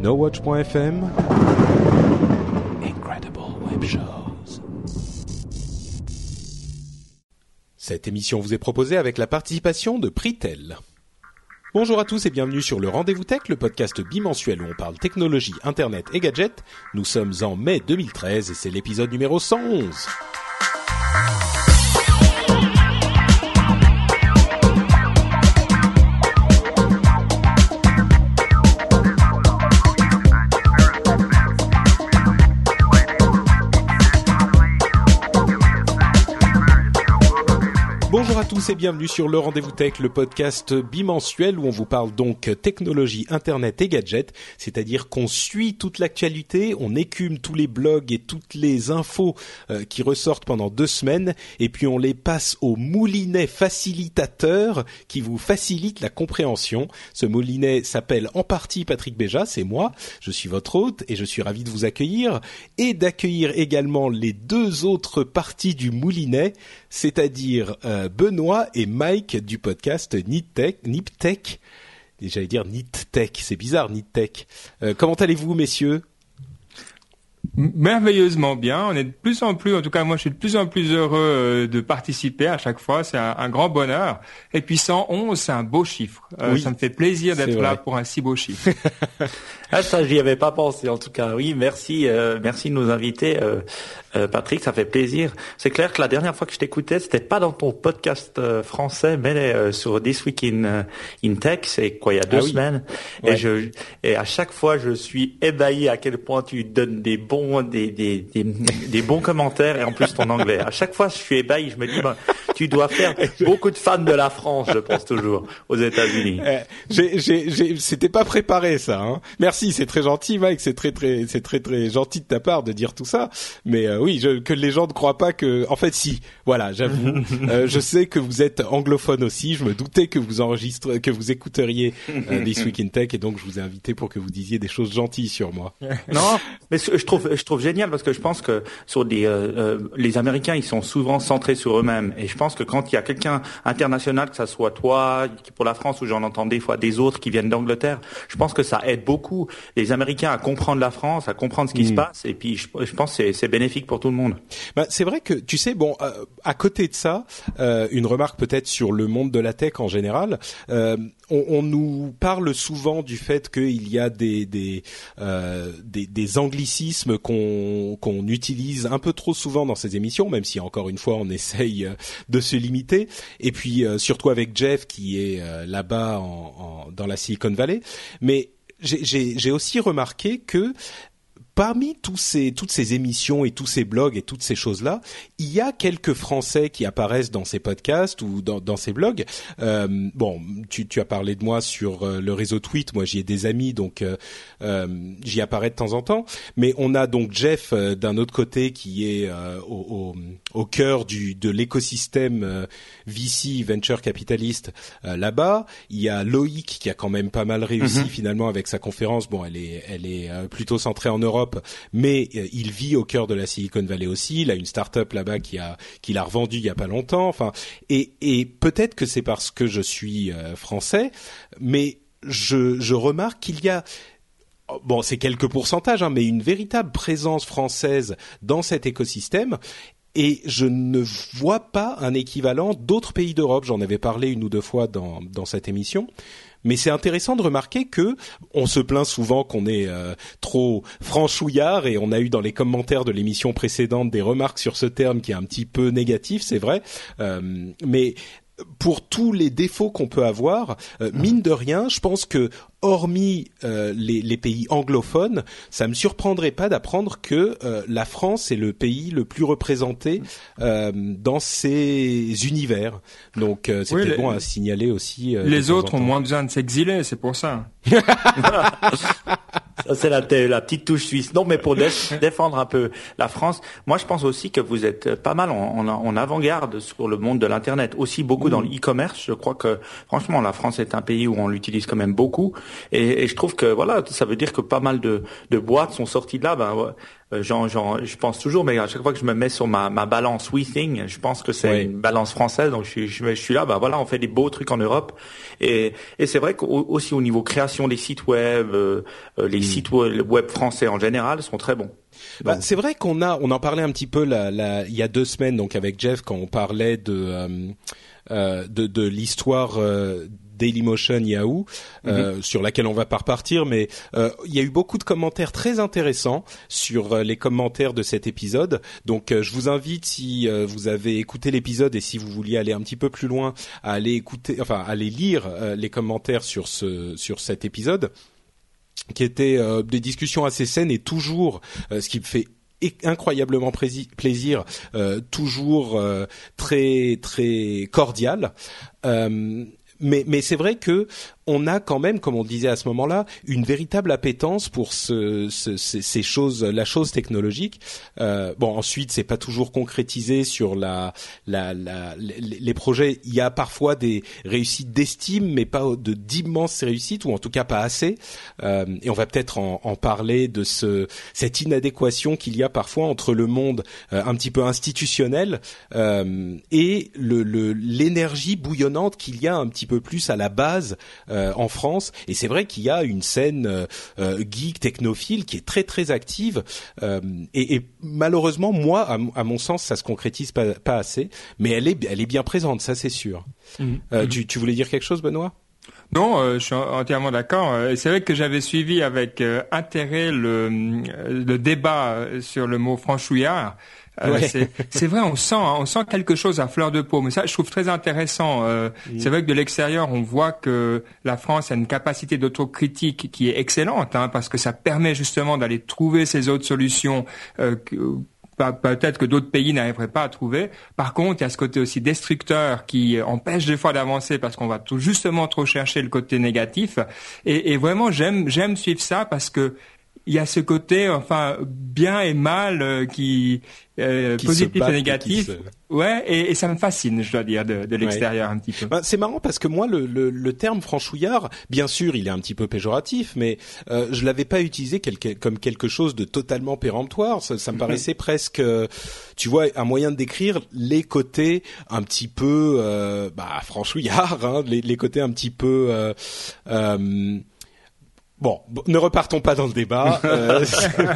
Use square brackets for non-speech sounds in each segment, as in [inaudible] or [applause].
NoWatch.fm Incredible Web Shows. Cette émission vous est proposée avec la participation de Pritel. Bonjour à tous et bienvenue sur le Rendez-vous Tech, le podcast bimensuel où on parle technologie, internet et gadgets. Nous sommes en mai 2013 et c'est l'épisode numéro 111. Tous et bienvenue sur le Rendez-vous Tech, le podcast bimensuel où on vous parle donc technologie, internet et gadgets, c'est-à-dire qu'on suit toute l'actualité, on écume tous les blogs et toutes les infos euh, qui ressortent pendant deux semaines. Et puis on les passe au moulinet facilitateur qui vous facilite la compréhension. Ce moulinet s'appelle en partie Patrick Béja, c'est moi, je suis votre hôte et je suis ravi de vous accueillir et d'accueillir également les deux autres parties du moulinet, c'est-à-dire euh, Benoît et Mike du podcast NipTech. NipTech. J'allais dire NitTech, c'est bizarre NitTech. Euh, comment allez-vous messieurs? Merveilleusement bien. On est de plus en plus, en tout cas moi je suis de plus en plus heureux euh, de participer à chaque fois. C'est un, grand bonheur. Et puis 111, c'est un beau chiffre. Euh, ça me fait plaisir d'être là pour un si beau chiffre. [laughs] ah ça j'y avais pas pensé en tout cas. Oui, merci, euh, merci de nous inviter. Patrick, ça fait plaisir. C'est clair que la dernière fois que je t'écoutais, c'était pas dans ton podcast français, mais sur This Week in, in Tech, c'est quoi, il y a deux ah semaines. Et je, et à chaque fois, je suis ébahi à quel point tu donnes des bons des, des, des, bons commentaires et en plus ton anglais. À chaque fois, je suis ébahi. Je me dis, ben, tu dois faire beaucoup de fans de la France, je pense toujours, aux États-Unis. Eh, c'était pas préparé ça. Hein. Merci, c'est très gentil, Mike. C'est très très c'est très très gentil de ta part de dire tout ça. Mais euh, oui, je, que les gens ne croient pas que. En fait, si. Voilà, j'avoue. [laughs] euh, je sais que vous êtes anglophone aussi. Je me doutais que vous enregistrez, que vous écouteriez euh, [laughs] This Week in Tech, et donc je vous ai invité pour que vous disiez des choses gentilles sur moi. [laughs] Non, mais je trouve je trouve génial parce que je pense que sur des euh, euh, les Américains ils sont souvent centrés sur eux-mêmes et je pense que quand il y a quelqu'un international que ça soit toi pour la France ou j'en entends des fois des autres qui viennent d'Angleterre je pense que ça aide beaucoup les Américains à comprendre la France à comprendre ce qui se mm. passe et puis je, je pense que c'est bénéfique pour bah, c'est vrai que tu sais bon euh, à côté de ça une remarque peut-être sur le monde de la tech en général on, on, nous parle souvent du fait qu'il y a des des, des, des anglicismes qu'on utilise un peu trop souvent dans ces émissions, même si encore une fois on essaye euh, de se limiter. Et puis euh, surtout avec Jeff qui est euh, là-bas en, dans la Silicon Valley. Mais j'ai aussi remarqué que parmi tous ces, toutes ces émissions et tous ces blogs et toutes ces choses-là, il y a quelques Français qui apparaissent dans ces podcasts ou dans, dans ces blogs. Euh, bon, tu, tu, as parlé de moi sur euh, le réseau Tweet. Moi, j'y ai des amis, donc euh, euh, j'y apparais de temps en temps. Mais on a donc Jeff d'un autre côté qui est au, au, au, cœur du, de l'écosystème VC venture capitaliste là-bas. Il y a Loïc qui a quand même pas mal réussi mm-hmm. finalement avec sa conférence. Bon, elle est, elle est plutôt centrée en Europe mais euh, il vit au cœur de la Silicon Valley aussi. Il a une start-up là-bas qui a qui l'a revendue il y a pas longtemps. Enfin, et, peut-être que c'est parce que je suis euh, français, mais je, je remarque qu'il y a bon, c'est quelques pourcentages, hein, mais une véritable présence française dans cet écosystème. Et je ne vois pas un équivalent d'autres pays d'Europe. J'en avais parlé une ou deux fois dans, dans cette émission. Mais c'est intéressant de remarquer que on se plaint souvent qu'on est euh, trop franchouillard et on a eu dans les commentaires de l'émission précédente des remarques sur ce terme qui est un petit peu négatif, c'est vrai. Euh, mais pour tous les défauts qu'on peut avoir, euh, mine de rien, je pense que hormis euh, les, les, pays anglophones, ça me surprendrait pas d'apprendre que euh, la France est le pays le plus représenté dans ces univers. Donc c'était bon à signaler aussi. les autres ont moins besoin de s'exiler, c'est pour ça. [laughs] [laughs] C'est la, la, petite touche suisse. Non, mais pour défendre un peu la France, moi, je pense aussi que vous êtes pas mal en, en, avant-garde sur le monde de l'Internet. Aussi beaucoup dans le e-commerce. Je crois que, franchement, la France est un pays où on l'utilise quand même beaucoup. Et, et, je trouve que, voilà, ça veut dire que pas mal de, de boîtes sont sorties de là. Ben, euh, je pense toujours, mais à chaque fois que je me mets sur ma, ma balance WeThing, je pense que c'est une balance française, donc je suis, je, suis là, bah voilà, on fait des beaux trucs en Europe, et, et c'est vrai qu'aussi au niveau création des sites web, euh, euh, les hmm. sites web français en général sont très bons. Bah, c'est vrai qu'on a, on en parlait un petit peu la, il y a deux semaines, donc avec Jeff, quand on parlait de euh, de, de l'histoire Dailymotion Yahoo, euh, mhm. sur laquelle on va pas repartir, mais euh, il y a eu beaucoup de commentaires très intéressants sur euh, les commentaires de cet épisode. Donc je vous invite, si vous avez écouté l'épisode et si vous vouliez aller un petit peu plus loin, à aller écouter, enfin à aller lire les commentaires sur ce sur cet épisode qui étaient des discussions assez saines et toujours ce qui me fait incroyablement plaisir, toujours très très cordial. Mais mais c'est vrai que on a quand même, comme on disait à ce moment-là, une véritable appétence pour ce, ce, ces choses, la chose technologique. Euh, bon, ensuite, c'est pas toujours concrétisé sur les projets. Il y a parfois des réussites d'estime, mais pas de d'immenses réussites, ou en tout cas pas assez. Euh, et on va peut-être en, parler de ce, cette inadéquation qu'il y a parfois entre le monde euh, un petit peu institutionnel euh, et l'énergie bouillonnante qu'il y a un petit peu plus à la base. Euh, euh, en France. Et c'est vrai qu'il y a une scène euh, euh, geek technophile qui est très très active. Et, et, malheureusement, moi, à, mon sens, ça se concrétise pas, pas, assez. Mais elle est, elle est bien présente, ça c'est sûr. Mmh. Tu, tu voulais dire quelque chose, Benoît? Non, je suis entièrement d'accord. C'est vrai que j'avais suivi avec intérêt le, le, débat sur le mot franchouillard. Euh, c'est vrai, on sent, on sent quelque chose à fleur de peau. Mais ça, je trouve très intéressant. Euh. C'est vrai que de l'extérieur, on voit que la France a une capacité d'autocritique qui est excellente, hein, parce que ça permet justement d'aller trouver ces autres solutions. Euh, peut-être que d'autres pays n'arriveraient pas à trouver. Par contre, il y a ce côté aussi destructeur qui empêche des fois d'avancer parce qu'on va tout justement trop chercher le côté négatif. Et, et vraiment, j'aime j'aime suivre ça parce que il y a ce côté enfin bien et mal euh, qui, euh, positif et négatif. ouais et, et, ça me fascine je dois dire de, de l'extérieur un petit peu. Bah, c'est marrant parce que moi le, le, le, terme franchouillard bien sûr il est un petit peu péjoratif mais euh, je l'avais pas utilisé comme quelque chose de totalement péremptoire. Ça, ça me paraissait presque tu vois un moyen de décrire les côtés un petit peu euh, bah franchouillard hein, les, les, côtés un petit peu euh, euh Bon, ne repartons pas dans le débat. [laughs] Euh,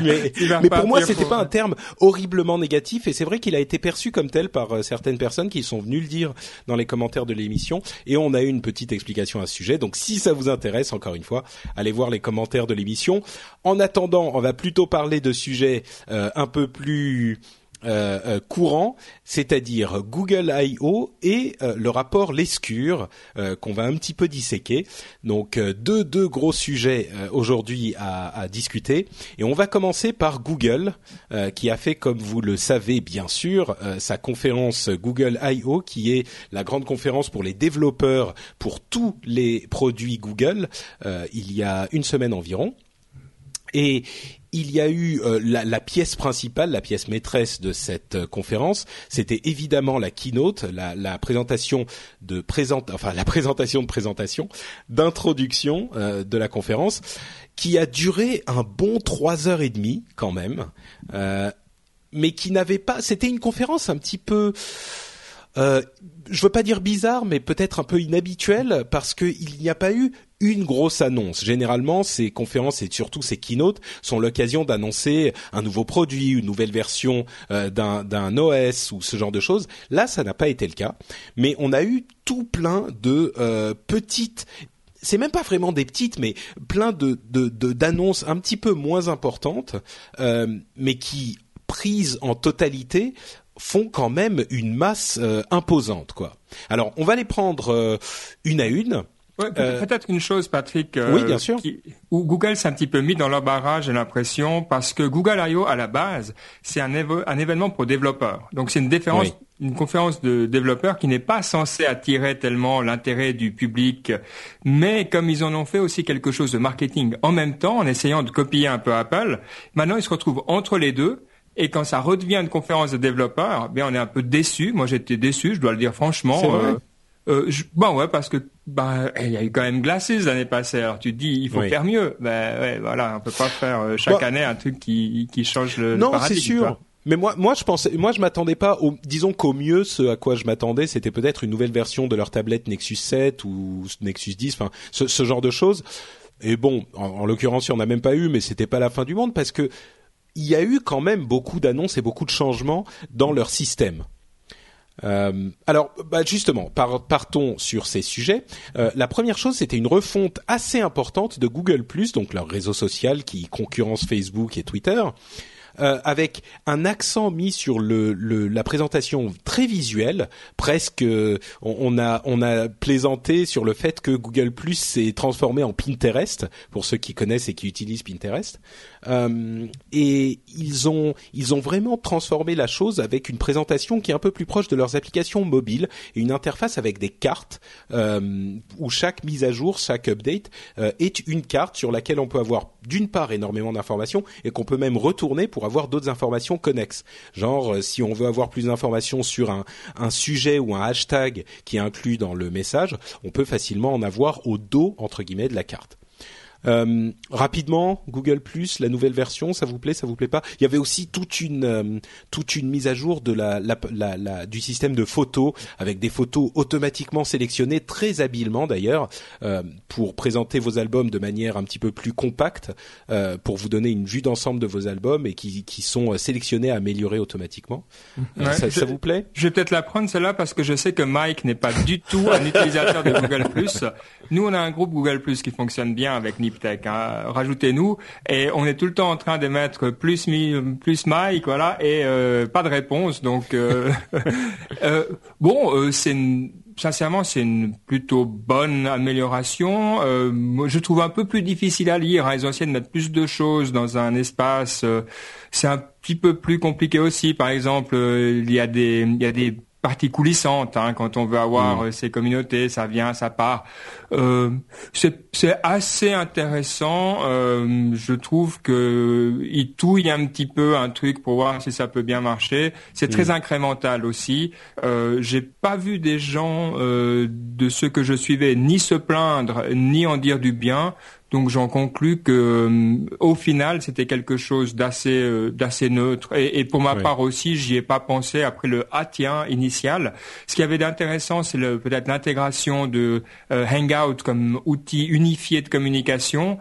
[laughs] mais, pour moi, c'était pas un terme horriblement négatif, et c'est vrai qu'il a été perçu comme tel par euh, certaines personnes qui sont venues le dire dans les commentaires de l'émission, et on a eu une petite explication à ce sujet. Donc, si ça vous intéresse, encore une fois, allez voir les commentaires de l'émission. En attendant, on va plutôt parler de sujets euh, un peu plus euh, euh, courant, c'est-à-dire Google I.O. et euh, le rapport Lescure qu'on va un petit peu disséquer. Donc deux deux gros sujets aujourd'hui à, à, discuter et on va commencer par Google qui a fait comme vous le savez bien sûr sa conférence Google I.O. qui est la grande conférence pour les développeurs pour tous les produits Google il y a une semaine environ. Et il y a eu euh, la, pièce principale, la pièce maîtresse de cette euh, conférence, c'était évidemment la keynote, la, présentation de présente, enfin la présentation de présentation, d'introduction euh, de la conférence, qui a duré un bon trois heures et demie quand même, mais qui n'avait pas. C'était une conférence un petit peu. Je veux pas dire bizarre, mais peut-être un peu inhabituel parce qu'il n'y a pas eu une grosse annonce. Généralement, ces conférences et surtout ces keynotes sont l'occasion d'annoncer un nouveau produit, une nouvelle version euh, d'un OS ou ce genre de choses. Là, ça n'a pas été le cas, mais on a eu tout plein de euh, petites c'est même pas vraiment des petites, mais plein de d'annonces un petit peu moins importantes, euh, mais qui prises en totalité font quand même une masse imposante, quoi. Alors, on va les prendre une à une. Euh, peut-être une chose, Patrick. Euh, oui, bien sûr. où Google s'est un petit peu mis dans l'embarras, j'ai l'impression, parce que Google I.O. à la base, c'est un, un, événement pour développeurs. Donc c'est une, une conférence de développeurs qui n'est pas censée attirer tellement l'intérêt du public, mais comme ils en ont fait aussi quelque chose de marketing en même temps, en essayant de copier un peu Apple, maintenant ils se retrouvent entre les deux. Et quand ça redevient une conférence de développeurs, bien on est un peu déçu. Moi, j'étais déçu, je dois le dire franchement. Euh, euh, bon ouais parce que bah, il y a eu quand même Glasses l'année passée. Alors tu te dis, il faut faire mieux. Ben ouais, voilà, on peut pas faire euh, chaque année un truc qui, qui change le, non, c'est sûr. Mais moi, moi, je pensais, moi, je m'attendais pas au, disons qu'au mieux, ce à quoi je m'attendais, c'était peut-être une nouvelle version de leur tablette Nexus 7 ou Nexus 10, enfin, ce, ce genre de choses. Et bon, en, en l'occurrence, il n'y en a même pas eu, mais c'était pas la fin du monde parce que il y a eu quand même beaucoup d'annonces et beaucoup de changements dans leur système. Euh, alors, bah justement, partons sur ces sujets. Euh, la première chose, c'était une refonte assez importante de Google +, donc leur réseau social qui concurrence Facebook et Twitter. Euh, avec un accent mis sur le, la présentation très visuelle. Presque, on, on, a on a plaisanté sur le fait que Google Plus s'est transformé en Pinterest pour ceux qui connaissent et qui utilisent Pinterest. Euh, et ils ont ils ont vraiment transformé la chose avec une présentation qui est un peu plus proche de leurs applications mobiles et une interface avec des cartes euh, où chaque mise à jour, chaque update euh, est une carte sur laquelle on peut avoir d'une part énormément d'informations et qu'on peut même retourner pour avoir d'autres informations connexes. Genre si on veut avoir plus d'informations sur un, un sujet ou un hashtag qui est inclus dans le message, on peut facilement en avoir au dos entre guillemets de la carte. Euh, rapidement, Google Plus, la nouvelle version, ça vous plaît, ça vous plaît pas? Il y avait aussi toute une euh, toute une mise à jour de la, la, la, du système de photos avec des photos automatiquement sélectionnées très habilement d'ailleurs euh, pour présenter vos albums de manière un petit peu plus compacte euh, pour vous donner une vue d'ensemble de vos albums et qui, qui sont sélectionnés, améliorés automatiquement. Euh, ça, ça, vous plaît? Je vais peut-être la prendre celle-là parce que je sais que Mike n'est pas du tout un utilisateur de Google Plus. Nous, on a un groupe Google Plus qui fonctionne bien avec Hein. Rajoutez-nous et on est tout le temps en train de mettre plus plus Mike, voilà, et euh, pas de réponse. Donc euh, [laughs] euh, bon, c'est sincèrement, c'est une plutôt bonne amélioration. je trouve un peu plus difficile à lire. Hein. Ils ont essayé de mettre plus de choses dans un espace. c'est un petit peu plus compliqué aussi. Par exemple, il y a des partie coulissante hein, quand on veut avoir mm. euh, ces communautés, ça vient, ça part. Euh, c'est assez intéressant. Euh, je trouve que il touille un petit peu un truc pour voir si ça peut bien marcher. C'est très mm. incrémental aussi. Euh, J'ai pas vu des gens de ceux que je suivais ni se plaindre ni en dire du bien. Donc j'en conclus que euh, au final c'était quelque chose d'assez euh, d'assez neutre et, et, pour ma part aussi j'y ai pas pensé après le ah tiens initial. Ce qui avait d'intéressant c'est peut-être l'intégration de euh, Hangout comme outil unifié de communication.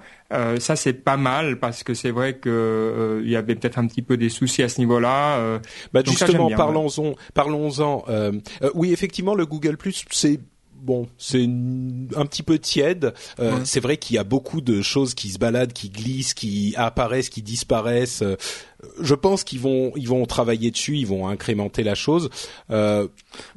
ça c'est pas mal parce que c'est vrai que il y avait peut-être un petit peu des soucis à ce niveau-là. bah justement parlons-en parlons-en. oui effectivement le Google Plus c'est bon, c'est un petit peu tiède. Euh, c'est vrai qu'il y a beaucoup de choses qui se baladent, qui glissent, qui apparaissent, qui disparaissent. Je pense qu'ils vont ils vont travailler dessus, ils vont incrémenter la chose. Euh,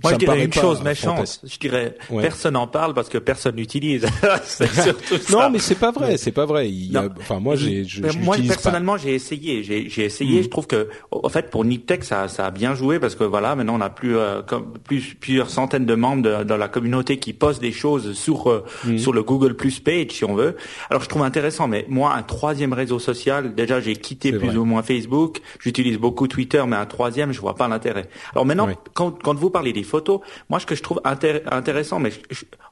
Moi, je dirais une chose méchante. Je dirais personne n'en parle parce que personne n'utilise. [laughs] [laughs] non, mais c'est pas vrai, c'est pas vrai. Il enfin, moi, j'ai. moi, personnellement, j'ai essayé. J'ai essayé. Hmm. Je trouve que, en fait, pour Niptech, ça, ça a bien joué parce que voilà, maintenant on a plus, euh, comme, plus plusieurs centaines de membres dans la communauté qui postent des choses sur euh, hmm. sur le Google Plus page, si on veut. Alors, je trouve intéressant. Mais moi, un troisième réseau social, déjà, j'ai quitté plus ou moins Facebook j'utilise beaucoup Twitter, mais un troisième, je vois pas l'intérêt. Alors maintenant, quand, quand, vous parlez des photos, moi ce que je trouve intéressant, mais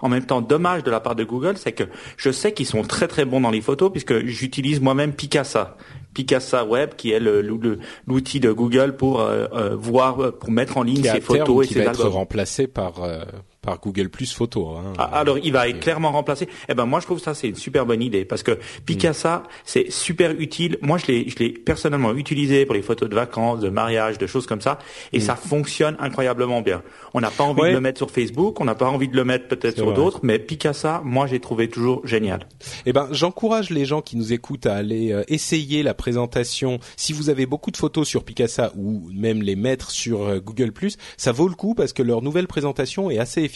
en même temps dommage de la part de Google, c'est que je sais qu'ils sont très très bons dans les photos puisque j'utilise moi-même Picasa. Picasa Web, qui est l'outil de Google pour euh, euh, voir, pour mettre en ligne ses photos et qui va être remplacé par euh, par Google Plus Photo. Hein. Ah, alors il va être clairement remplacé. Eh ben moi je trouve ça c'est une super bonne idée parce que Picasa c'est super utile. Moi je l'ai je l'ai personnellement utilisé pour les photos de vacances, de mariage, de choses comme ça et mm. ça fonctionne incroyablement bien. On n'a pas envie de le mettre sur Facebook, on n'a pas envie de le mettre peut-être sur d'autres, mais Picasa moi j'ai trouvé toujours génial. Eh ben j'encourage les gens qui nous écoutent à aller euh, essayer la présentation. Si vous avez beaucoup de photos sur Picasa ou même les mettre sur euh, Google Plus, ça vaut le coup parce que leur nouvelle présentation est assez efficace.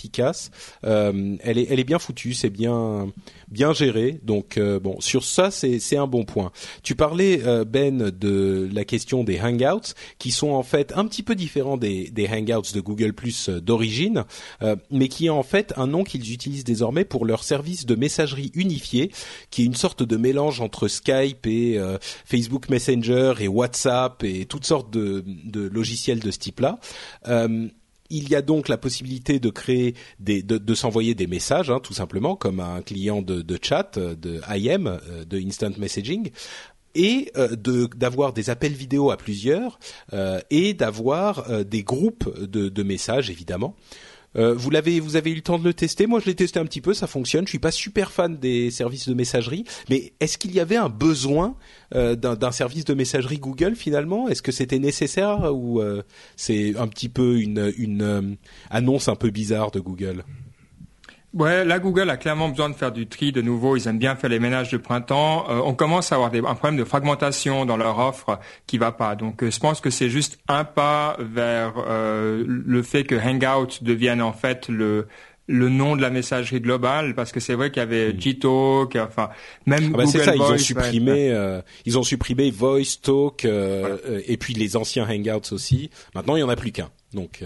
Euh, elle est bien foutue, c'est bien géré. Donc euh, bon, sur ça c'est un bon point. Tu parlais euh, Ben de la question des Hangouts qui sont en fait un petit peu différents des Hangouts de Google Plus d'origine, mais qui est en fait un nom qu'ils utilisent désormais pour leur service de messagerie unifié, qui est une sorte de mélange entre Skype et Facebook Messenger et WhatsApp et toutes sortes de logiciels de ce type-là il y a donc la possibilité de créer de, s'envoyer des messages, hein, tout simplement, comme un client de, chat, de IM, de Instant Messaging et euh, d'avoir des appels vidéo à plusieurs euh, et d'avoir euh, des groupes de, messages évidemment. Vous l'avez, vous avez eu le temps de le tester. Moi, je l'ai testé un petit peu, ça fonctionne. Je suis pas super fan des services de messagerie, mais est-ce qu'il y avait un besoin d'un service de messagerie Google finalement? Est-ce que c'était nécessaire ou c'est un petit peu une annonce un peu bizarre de Google? Ouais, là Google a clairement besoin de faire du tri de nouveau. Ils aiment bien faire les ménages de printemps. Euh, on commence à avoir des, un problème de fragmentation dans leur offre qui va pas. Donc, euh, je pense que c'est juste un pas vers euh, le fait que Hangout devienne en fait le le nom de la messagerie globale parce que c'est vrai qu'il y avait mm. Gtalk, enfin même ah bah c'est ça, ils ont supprimé, ils ont supprimé Voice Talk et puis les anciens Hangouts aussi. Maintenant, il y en a plus qu'un. Donc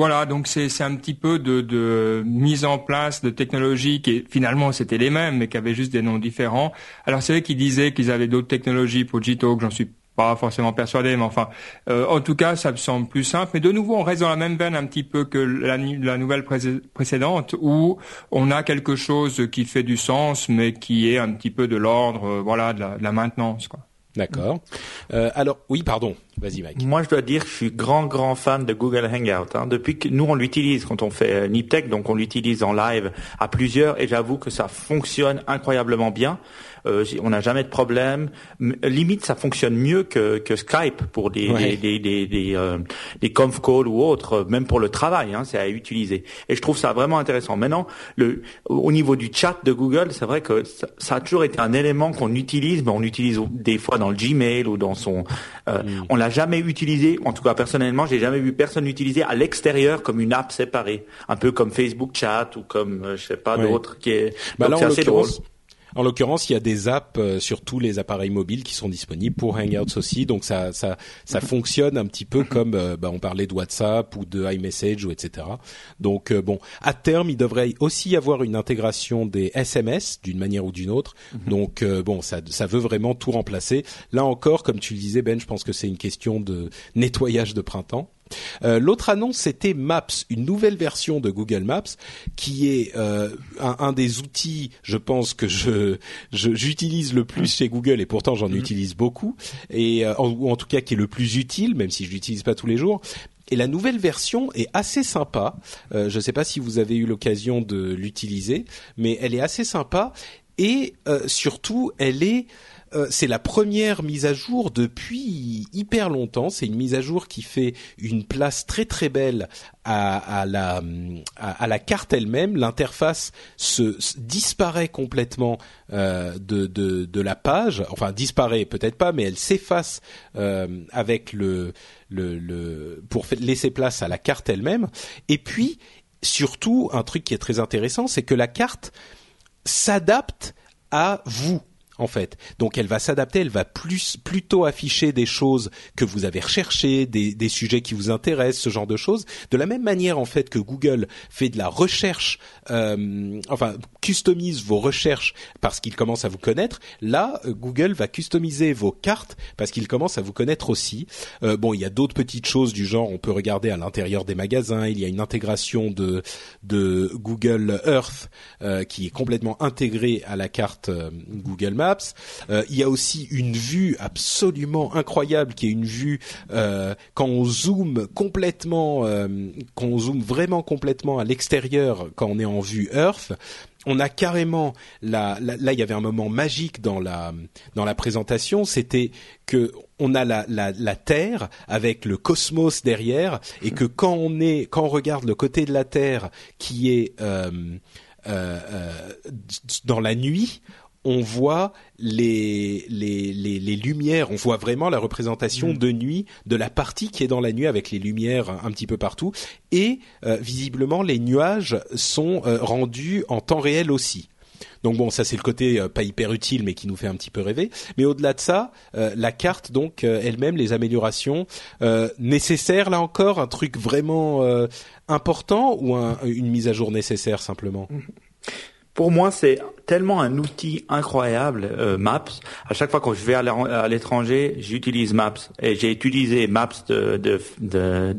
voilà, donc c'est un petit peu de, de, mise en place de technologies qui finalement c'était les mêmes, mais qui avaient juste des noms différents. Alors c'est vrai qu'ils disaient qu'ils avaient d'autres technologies pour Gtalk, j'en suis pas forcément persuadé, mais enfin, euh, en tout cas, ça me semble plus simple. Mais de nouveau, on reste dans la même veine un petit peu que la, nouvelle précédente, où on a quelque chose qui fait du sens, mais qui est un petit peu de l'ordre, euh, voilà, de la, maintenance. D'accord. Euh, alors, oui, pardon. Vas-y, Mike. Moi, je dois dire que je suis grand, grand fan de Google Hangout. Hein. Depuis que nous, on l'utilise quand on fait euh, Niptech, donc on l'utilise en live à plusieurs, et j'avoue que ça fonctionne incroyablement bien. Euh, on n'a jamais de problème. Limite, ça fonctionne mieux que, que Skype pour des des, des, des, des, euh, des conf calls ou autres, même pour le travail, hein, c'est à utiliser. Et je trouve ça vraiment intéressant. Maintenant, le, au niveau du chat de Google, c'est vrai que ça, ça, a toujours été un élément qu'on utilise, mais on utilise des fois dans le Gmail ou dans son. Euh, mm. On l'a jamais utilisé. En tout cas, personnellement, j'ai jamais vu personne l'utiliser à l'extérieur comme une app séparée, un peu comme Facebook Chat ou comme euh, je sais pas d'autres qui est. Bah c'est assez drôle. En l'occurrence, il y a des apps euh, sur tous les appareils mobiles qui sont disponibles pour Hangouts aussi, donc ça ça ça fonctionne un petit peu comme euh, bah, on parlait de WhatsApp ou de iMessage ou etc. Donc euh, bon, à terme, il devrait aussi y avoir une intégration des SMS d'une manière ou d'une autre. Mhm. Donc bon, ça ça veut vraiment tout remplacer. Là encore, comme tu le disais Ben, je pense que c'est une question de nettoyage de printemps. Euh, l'autre annonce, c'était Maps, une nouvelle version de Google Maps, qui est euh, un, des outils, je pense que je j'utilise le plus chez Google et pourtant j'en mhm. utilise beaucoup et euh, ou en tout cas qui est le plus utile, même si je l'utilise pas tous les jours. Et la nouvelle version est assez sympa. je ne sais pas si vous avez eu l'occasion de l'utiliser, mais elle est assez sympa et surtout elle est euh, c'est la première mise à jour depuis hyper longtemps. C'est une mise à jour qui fait une place très très belle à, la carte elle-même. L'interface se, disparaît complètement euh, de, la page. Enfin disparaît peut-être pas, mais elle s'efface euh, avec le, le, le pour laisser place à la carte elle-même. Et puis surtout un truc qui est très intéressant, c'est que la carte s'adapte à vous en fait. Donc elle va s'adapter, elle va plus plutôt afficher des choses que vous avez recherchées, des, sujets qui vous intéressent, ce genre de choses. De la même manière en fait que Google fait de la recherche, euh, enfin customise vos recherches parce qu'il commence à vous connaître. Là, Google va customiser vos cartes parce qu'il commence à vous connaître aussi. Euh, bon, il y a d'autres petites choses du genre, on peut regarder à l'intérieur des magasins. Il y a une intégration de Google Earth euh, qui est complètement intégrée à la carte Google Maps euh, il y a aussi une vue absolument incroyable qui est une vue euh, quand on zoome complètement, euh, quand on zoome vraiment complètement à l'extérieur, quand on est en vue Earth, on a carrément là, là il y avait un moment magique dans la dans la présentation c'était que on a la, la, la, Terre avec le cosmos derrière et que quand on est quand on regarde le côté de la Terre qui est dans la nuit on voit les, les, les, lumières, on voit vraiment la représentation mm. de nuit de la partie qui est dans la nuit avec les lumières un petit peu partout. Et euh, visiblement, les nuages sont euh, rendus en temps réel aussi. Donc bon, ça c'est le côté euh, pas hyper utile, mais qui nous fait un petit peu rêver. Mais au-delà de ça, la carte donc elle-même, les améliorations nécessaires là encore, un truc vraiment important ou une mise à jour nécessaire simplement? [laughs] Pour moi, c'est tellement un outil incroyable, euh, Maps. À chaque fois que je vais à l'étranger, j'utilise Maps. Et j'ai utilisé Maps de, de, de,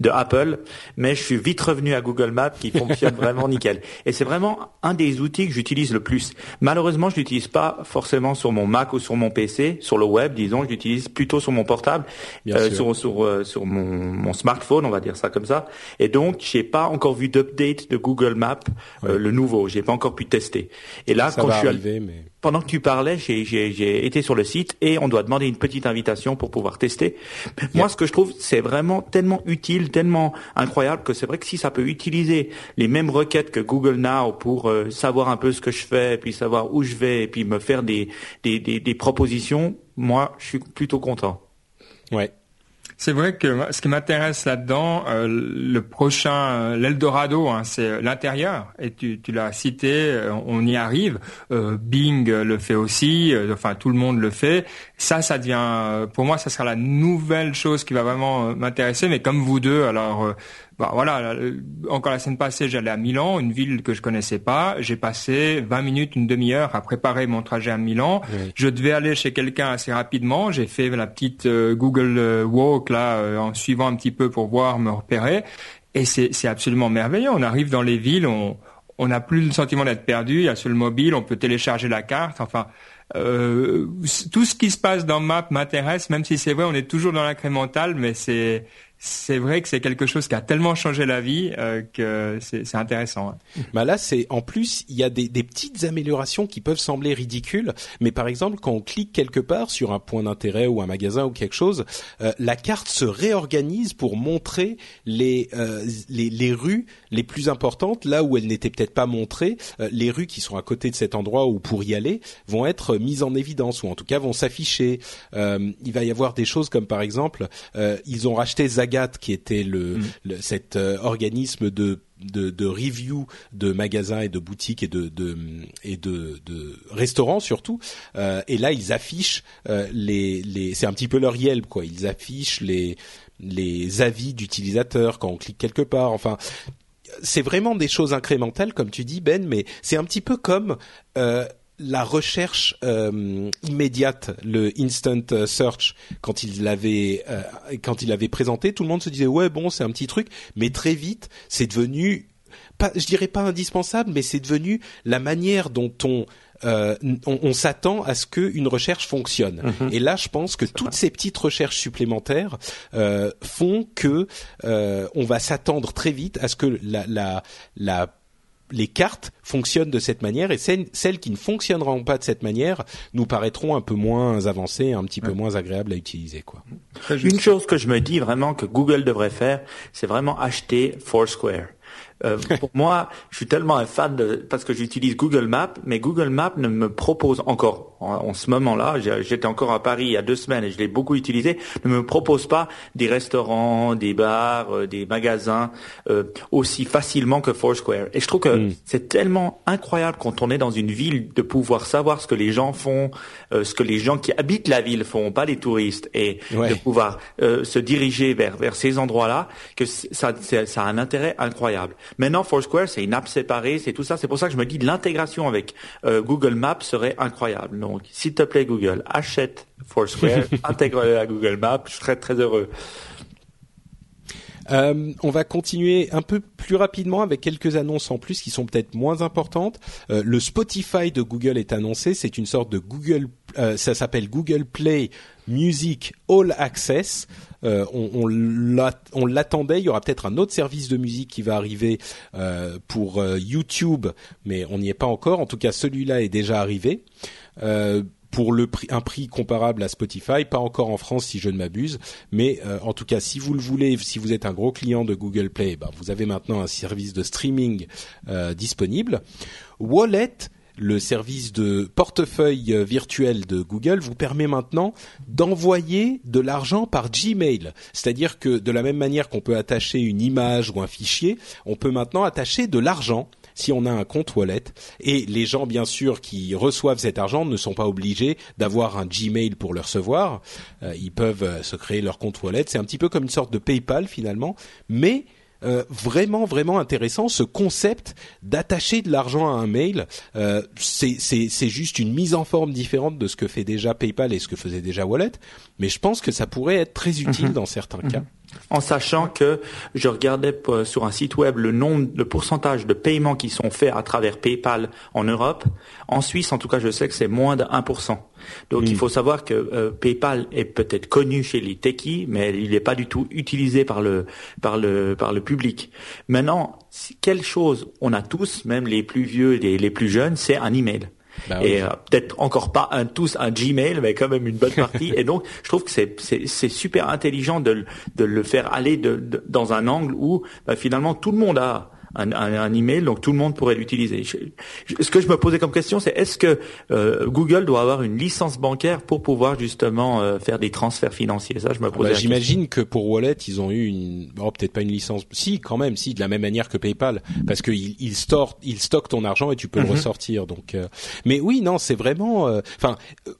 de, Apple, mais je suis vite revenu à Google Maps qui fonctionne [laughs] vraiment nickel. Et c'est vraiment un des outils que j'utilise le plus. Malheureusement, je l'utilise pas forcément sur mon Mac ou sur mon PC, sur le web, disons. Je l'utilise plutôt sur mon portable, euh, sur sur, euh, sur mon, mon, smartphone, on va dire ça comme ça. Et donc, j'ai pas encore vu d'update de Google Maps, euh, le nouveau. J'ai pas encore pu tester. Et là, quand je suis arriver, mais... pendant que tu parlais, j'ai été sur le site et on doit demander une petite invitation pour pouvoir tester. Moi, ce que je trouve, c'est vraiment tellement utile, tellement incroyable que c'est vrai que si ça peut utiliser les mêmes requêtes que Google Now pour euh, savoir un peu ce que je fais, puis savoir où je vais, et puis me faire des, des, des, des propositions, moi, je suis plutôt content. Ouais. C'est vrai que ce qui m'intéresse là-dedans, euh, le prochain, euh, l'Eldorado, hein, c'est l'intérieur. Et tu, tu l'as cité, euh, on y arrive. Bing le fait aussi. enfin, tout le monde le fait. Ça, ça devient, pour moi, ça sera la nouvelle chose qui va vraiment m'intéresser. Mais comme vous deux, alors bah, voilà, encore la semaine passée, j'allais à Milan, une ville que je connaissais pas. J'ai passé 20 minutes, une demi-heure à préparer mon trajet à Milan. Je devais aller chez quelqu'un assez rapidement. J'ai fait la petite euh, Google euh, Walk là, euh, en suivant un petit peu pour voir, me repérer. Et c'est absolument merveilleux. On arrive dans les villes, on on n'a plus le sentiment d'être perdu. Il y a sur le mobile, on peut télécharger la carte. Enfin, euh, tout ce qui se passe dans Map m'intéresse, même si c'est vrai, on est toujours dans l'incrémental, mais c'est c'est vrai que c'est quelque chose qui a tellement changé la vie euh, que c'est intéressant. Hein. Bah là, c'est en plus il y a des, des, petites améliorations qui peuvent sembler ridicules, mais par exemple quand on clique quelque part sur un point d'intérêt ou un magasin ou quelque chose, euh, la carte se réorganise pour montrer les, euh, les, les rues les plus importantes là où elles n'étaient peut-être pas montrées. Euh, les rues qui sont à côté de cet endroit où pour y aller vont être mises en évidence ou en tout cas vont s'afficher. il va y avoir des choses comme par exemple ils ont racheté Zag qui était le, mm. cet euh, organisme de de, review de magasins et de boutiques et de, et de, restaurants surtout. Euh, et là, ils affichent euh, les, les c'est un petit peu leur Yelp quoi. Ils affichent les les avis d'utilisateurs quand on clique quelque part. Enfin, c'est vraiment des choses incrémentales comme tu dis Ben, mais c'est un petit peu comme la recherche euh, immédiate, le instant search, quand il l'avait euh, quand il l'avait présenté, tout le monde se disait ouais bon c'est un petit truc, mais très vite c'est devenu pas, je dirais pas indispensable, mais c'est devenu la manière dont on euh, on, s'attend à ce qu'une recherche fonctionne. Mhm. Et là, je pense que toutes ces petites recherches supplémentaires font que on va s'attendre très vite à ce que la, la, la les cartes fonctionnent de cette manière et celles, qui ne fonctionneront pas de cette manière nous paraîtront un peu moins avancées, un petit peu moins agréables à utiliser. Quoi. Une chose que je me dis vraiment que Google devrait faire, c'est vraiment acheter Foursquare. Euh, [laughs] pour moi, je suis tellement un fan de parce que j'utilise Google Maps, mais Google Maps ne me propose encore en, ce moment-là, j'étais encore à Paris il y a deux semaines et je l'ai beaucoup utilisé, ne me propose pas des restaurants, des bars, euh, des magasins euh, aussi facilement que Foursquare. Et je trouve que hmm. c'est tellement incroyable quand on est dans une ville de pouvoir savoir ce que les gens font, ce que les gens qui habitent la ville font, pas les touristes, et de pouvoir se diriger vers vers ces endroits-là, que ça, ça a un intérêt incroyable. Maintenant, Foursquare, c'est une app séparée, c'est tout ça. C'est pour ça que je me dis l'intégration avec euh, Google Maps serait incroyable. Donc, s'il te plaît, Google, achète Foursquare, [laughs] intègre-le à Google Maps. Je serais très heureux. Euh, on va continuer un peu plus rapidement avec quelques annonces en plus qui sont peut-être moins importantes. Euh, le Spotify de Google est annoncé. C'est une sorte de Google. Euh, ça s'appelle Google Play Music All Access. On, l'attendait. Il y aura peut-être un autre service de musique qui va arriver pour YouTube, mais on n'y est pas encore. En tout cas, celui-là est déjà arrivé. Pour le prix, un prix comparable à Spotify, pas encore en France si je ne m'abuse, mais en tout cas si vous le voulez, si vous êtes un gros client de Google Play, ben, vous avez maintenant un service de streaming disponible. Wallet le service de portefeuille euh, virtuel de Google vous permet maintenant d'envoyer de l'argent par Gmail. C'est-à-dire que de la même manière qu'on peut attacher une image ou un fichier, on peut maintenant attacher de l'argent si on a un compte wallet. Et les gens, bien sûr, qui reçoivent cet argent ne sont pas obligés d'avoir un Gmail pour le recevoir. Euh, ils peuvent euh, se créer leur compte wallet. C'est un petit peu comme une sorte de PayPal finalement, mais euh, vraiment vraiment intéressant ce concept d'attacher de l'argent à un mail. Euh, c'est c'est juste une mise en forme différente de ce que fait déjà PayPal et ce que faisait déjà Wallet, mais je pense que ça pourrait être très utile mhm. dans certains cas. En sachant que je regardais sur un site web le nombre, le pourcentage de paiements qui sont faits à travers PayPal en Europe. En Suisse, en tout cas, je sais que c'est moins de 1%. Donc il faut savoir que euh, PayPal est peut-être connu chez les techies, mais il n'est pas du tout utilisé par le par le par le public. Maintenant, quelle chose on a tous, même les plus vieux et les plus jeunes, c'est un email. Bah et euh, peut-être encore pas un tous un Gmail, mais quand même une bonne partie. [laughs] et donc, je trouve que c'est c'est super intelligent de, de le faire aller de, dans un angle où bah, finalement tout le monde a un, un, email, donc tout le monde pourrait l'utiliser. Ce que je me posais comme question, c'est est-ce que euh, Google doit avoir une licence bancaire pour pouvoir justement euh, faire des transferts financiers? Ça, je me posais. Bah, J'imagine que pour Wallet, ils ont eu une, oh, peut-être pas une licence, si quand même, si de la même manière que PayPal, parce qu'ils ils stockent, ils stockent ton argent et tu peux le mhm. ressortir. Donc, euh, mais oui, non, c'est vraiment. Enfin,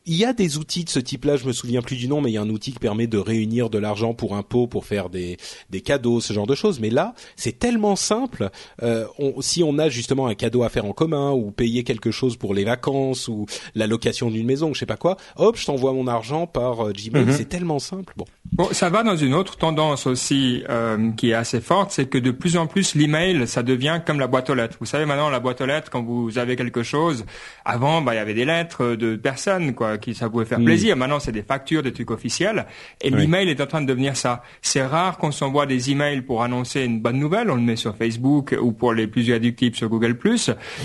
il y a des outils de ce type-là. Je me souviens plus du nom, mais il y a un outil qui permet de réunir de l'argent pour un pot, pour faire des des cadeaux, ce genre de choses. Mais là, c'est tellement simple euh, si on a justement un cadeau à faire en commun ou payer quelque chose pour les vacances ou la location d'une maison, je sais pas quoi, hop, je t'envoie mon argent par euh, Gmail. Mhm. C'est tellement simple. Bon. Bon, ça va dans une autre tendance aussi euh, qui est assez forte, c'est que de plus en plus l'email, ça devient comme la boîte aux lettres. Vous savez maintenant la boîte aux lettres quand vous avez quelque chose. Avant, bah il y avait des lettres de personnes quoi, qui ça pouvait faire mm. plaisir. Maintenant, c'est des factures, des trucs officiels. Et l'email est en train de devenir ça. C'est rare qu'on s'envoie des emails pour annoncer une bonne nouvelle. On le met sur Facebook ou pour les plus addictifs sur Google+.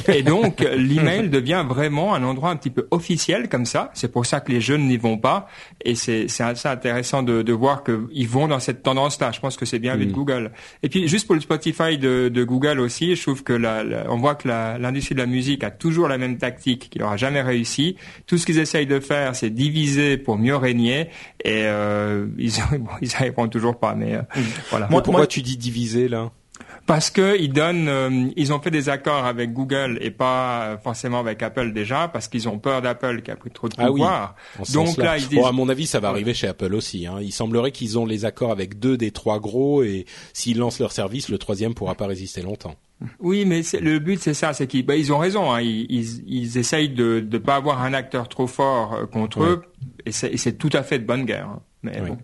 Et donc, [laughs] l'email devient vraiment un endroit un petit peu officiel comme ça. C'est pour ça que les jeunes n'y vont pas. Et c'est assez intéressant de, de voir qu'ils vont dans cette tendance-là. Je pense que c'est bien vu de mm. Google. Et puis, juste pour le Spotify de, de Google aussi, je trouve que la, on voit que l'industrie de la musique a toujours la même tactique, qui n'aura jamais réussi. Tout ce qu'ils essayent de faire, c'est diviser pour mieux régner. Et euh, [laughs] ils, bon, ils arriveront toujours pas. Mais euh, mm. voilà. Moi, pourquoi tu dis diviser là? Parce que ils donnent, euh, ils ont fait des accords avec Google et pas forcément avec Apple déjà, parce qu'ils ont peur d'Apple qui a pris trop de pouvoir. Ah oui, Donc là, ils disent... bon, à mon avis, ça va arriver chez Apple aussi. Hein. Il semblerait qu'ils ont les accords avec deux des trois gros, et s'ils lancent leur service, le troisième pourra pas résister longtemps. Oui, mais le but c'est ça, c'est qu'ils bah, ils ont raison. Hein. Ils, ils, ils, essayent de ne pas avoir un acteur trop fort euh, contre eux, et c'est tout à fait de bonne guerre. Hein. Mais bon.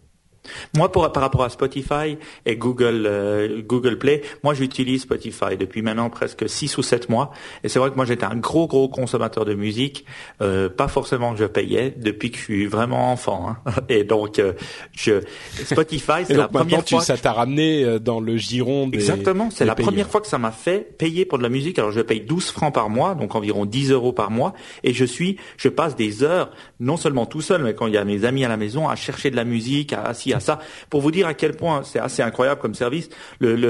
Moi, pour, par rapport à Spotify et Google euh, Google Play, moi j'utilise Spotify depuis maintenant presque six ou sept mois. Et c'est vrai que moi j'étais un gros gros consommateur de musique, euh, pas forcément que je payais depuis que je suis vraiment enfant. Hein. [laughs] Et donc euh, je Spotify, c'est la première fois. ça t'a ramené dans le giron des. Exactement, c'est la première fois que ça m'a fait payer pour de la musique. Alors je paye 12 francs par mois, donc environ 10 euros par mois, et je suis, je passe des heures, non seulement tout seul, mais quand il y a mes amis à la maison, à chercher de la musique, à, à à ça. Pour vous dire à quel point c'est assez incroyable comme service, le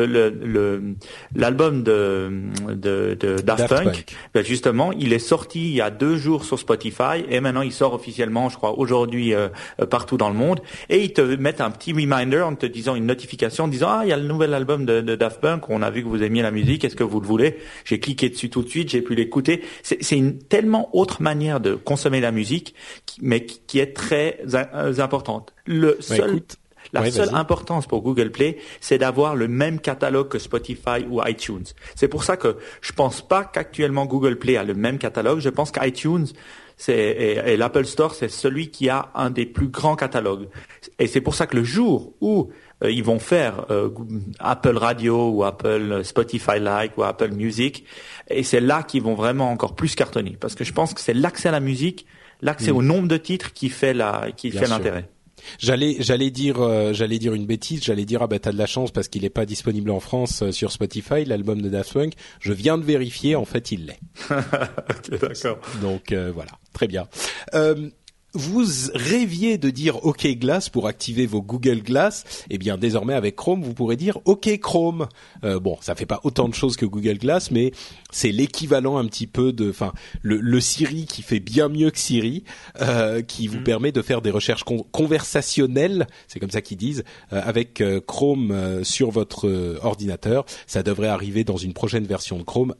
l'album de, de, de Daft, Punk, ben justement, il est sorti il y a deux jours sur Spotify et maintenant il sort officiellement, je crois, aujourd'hui euh, euh, partout dans le monde. Et ils te mettent un petit reminder en te disant une notification en disant ah il y a le nouvel album de, de Daft Punk, on a vu que vous aimiez la musique, est-ce que vous le voulez? J'ai cliqué dessus tout de suite, j'ai pu l'écouter. C'est une tellement autre manière de consommer la musique, mais qui est très euh, importante. Le seul, la seule importance pour Google Play, c'est d'avoir le même catalogue que Spotify ou iTunes. C'est pour ça que je pense pas qu'actuellement Google Play a le même catalogue. Je pense qu'iTunes et, l'Apple Store, c'est celui qui a un des plus grands catalogues. Et c'est pour ça que le jour où euh, ils vont faire euh, Apple Radio ou Apple Spotify Like ou Apple Music, et c'est là qu'ils vont vraiment encore plus cartonner, parce que je pense que c'est l'accès à la musique, l'accès mm. au nombre de titres qui fait la, qui fait l'intérêt. J'allais, j'allais dire, euh, j'allais dire une bêtise. J'allais dire ah bah t'as de la chance parce qu'il est pas disponible en France euh, sur Spotify, l'album de Daft Punk. Je viens de vérifier, en fait il l'est. [laughs] ok, d'accord. Donc euh, voilà, très bien vous rêviez de dire OK Glass pour activer vos Google Glass, eh bien désormais avec Chrome, vous pourrez dire OK Chrome. Euh, bon, ça fait pas autant de choses que Google Glass, mais c'est l'équivalent un petit peu de, enfin, le, Siri qui fait bien mieux que Siri, euh, qui vous mm. permet de faire des recherches conversationnelles, c'est comme ça qu'ils disent, euh, avec euh, Chrome sur votre ordinateur. Ça devrait arriver dans une prochaine version de Chrome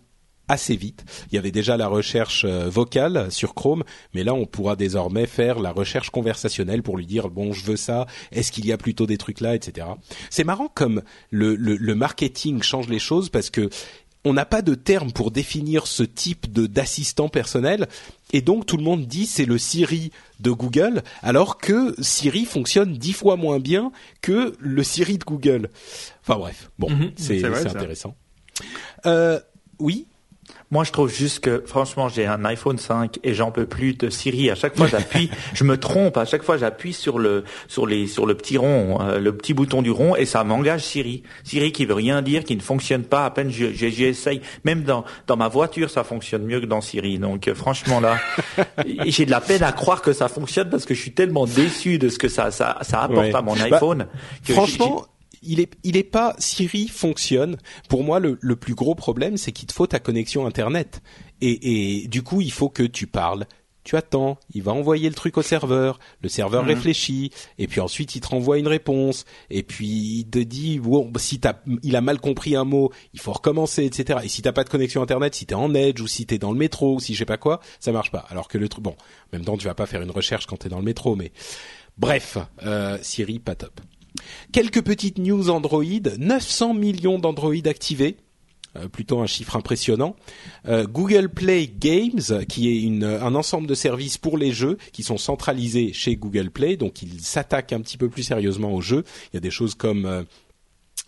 assez vite. Il y avait déjà la recherche euh, vocale sur Chrome, mais là on pourra désormais faire la recherche conversationnelle pour lui dire bon je veux ça, est-ce qu'il y a plutôt des trucs là, etc. C'est marrant comme le, le, le marketing change les choses parce que on n'a pas de terme pour définir ce type de d'assistant personnel et donc tout le monde dit c'est le Siri de Google alors que Siri fonctionne dix fois moins bien que le Siri de Google. Enfin bref, bon, Mhm, c'est intéressant. Euh, oui, Moi, je trouve juste que, franchement, j'ai un iPhone 5 et j'en peux plus de Siri. À chaque fois, j'appuie, [laughs] je me trompe. À chaque fois, j'appuie sur le, sur les, sur le petit rond, euh, le petit bouton du rond et ça m'engage Siri. Siri qui veut rien dire, qui ne fonctionne pas. À peine je- je- j'essaye. Même dans, dans ma voiture, ça fonctionne mieux que dans Siri. Donc, euh, franchement, là, [laughs] j'ai de la peine à croire que ça fonctionne parce que je suis tellement déçu de ce que ça, ça, ça apporte Ouais. à mon Bah, iPhone. que franchement, il est, il est pas Siri fonctionne. Pour moi, le, le plus gros problème, c'est qu'il te faut ta connexion internet. Et, et du coup, il faut que tu parles. Tu attends, il va envoyer le truc au serveur, le serveur Mhm. réfléchit, et puis ensuite il te renvoie une réponse, et puis il te dit bon si t'as, il a mal compris un mot, il faut recommencer, etc. Et si t'as pas de connexion internet, si t'es en Edge ou si t'es dans le métro ou si je sais pas quoi, ça marche pas. Alors que le truc, bon, en même temps tu vas pas faire une recherche quand t'es dans le métro, mais bref, euh, Siri pas top. Quelques petites news Android. 900 millions d'Android activés. Euh, plutôt un chiffre impressionnant. Euh, Google Play Games, qui est un ensemble de services pour les jeux qui sont centralisés chez Google Play, donc ils s'attaquent un petit peu plus sérieusement aux jeux. Il y a des choses comme euh,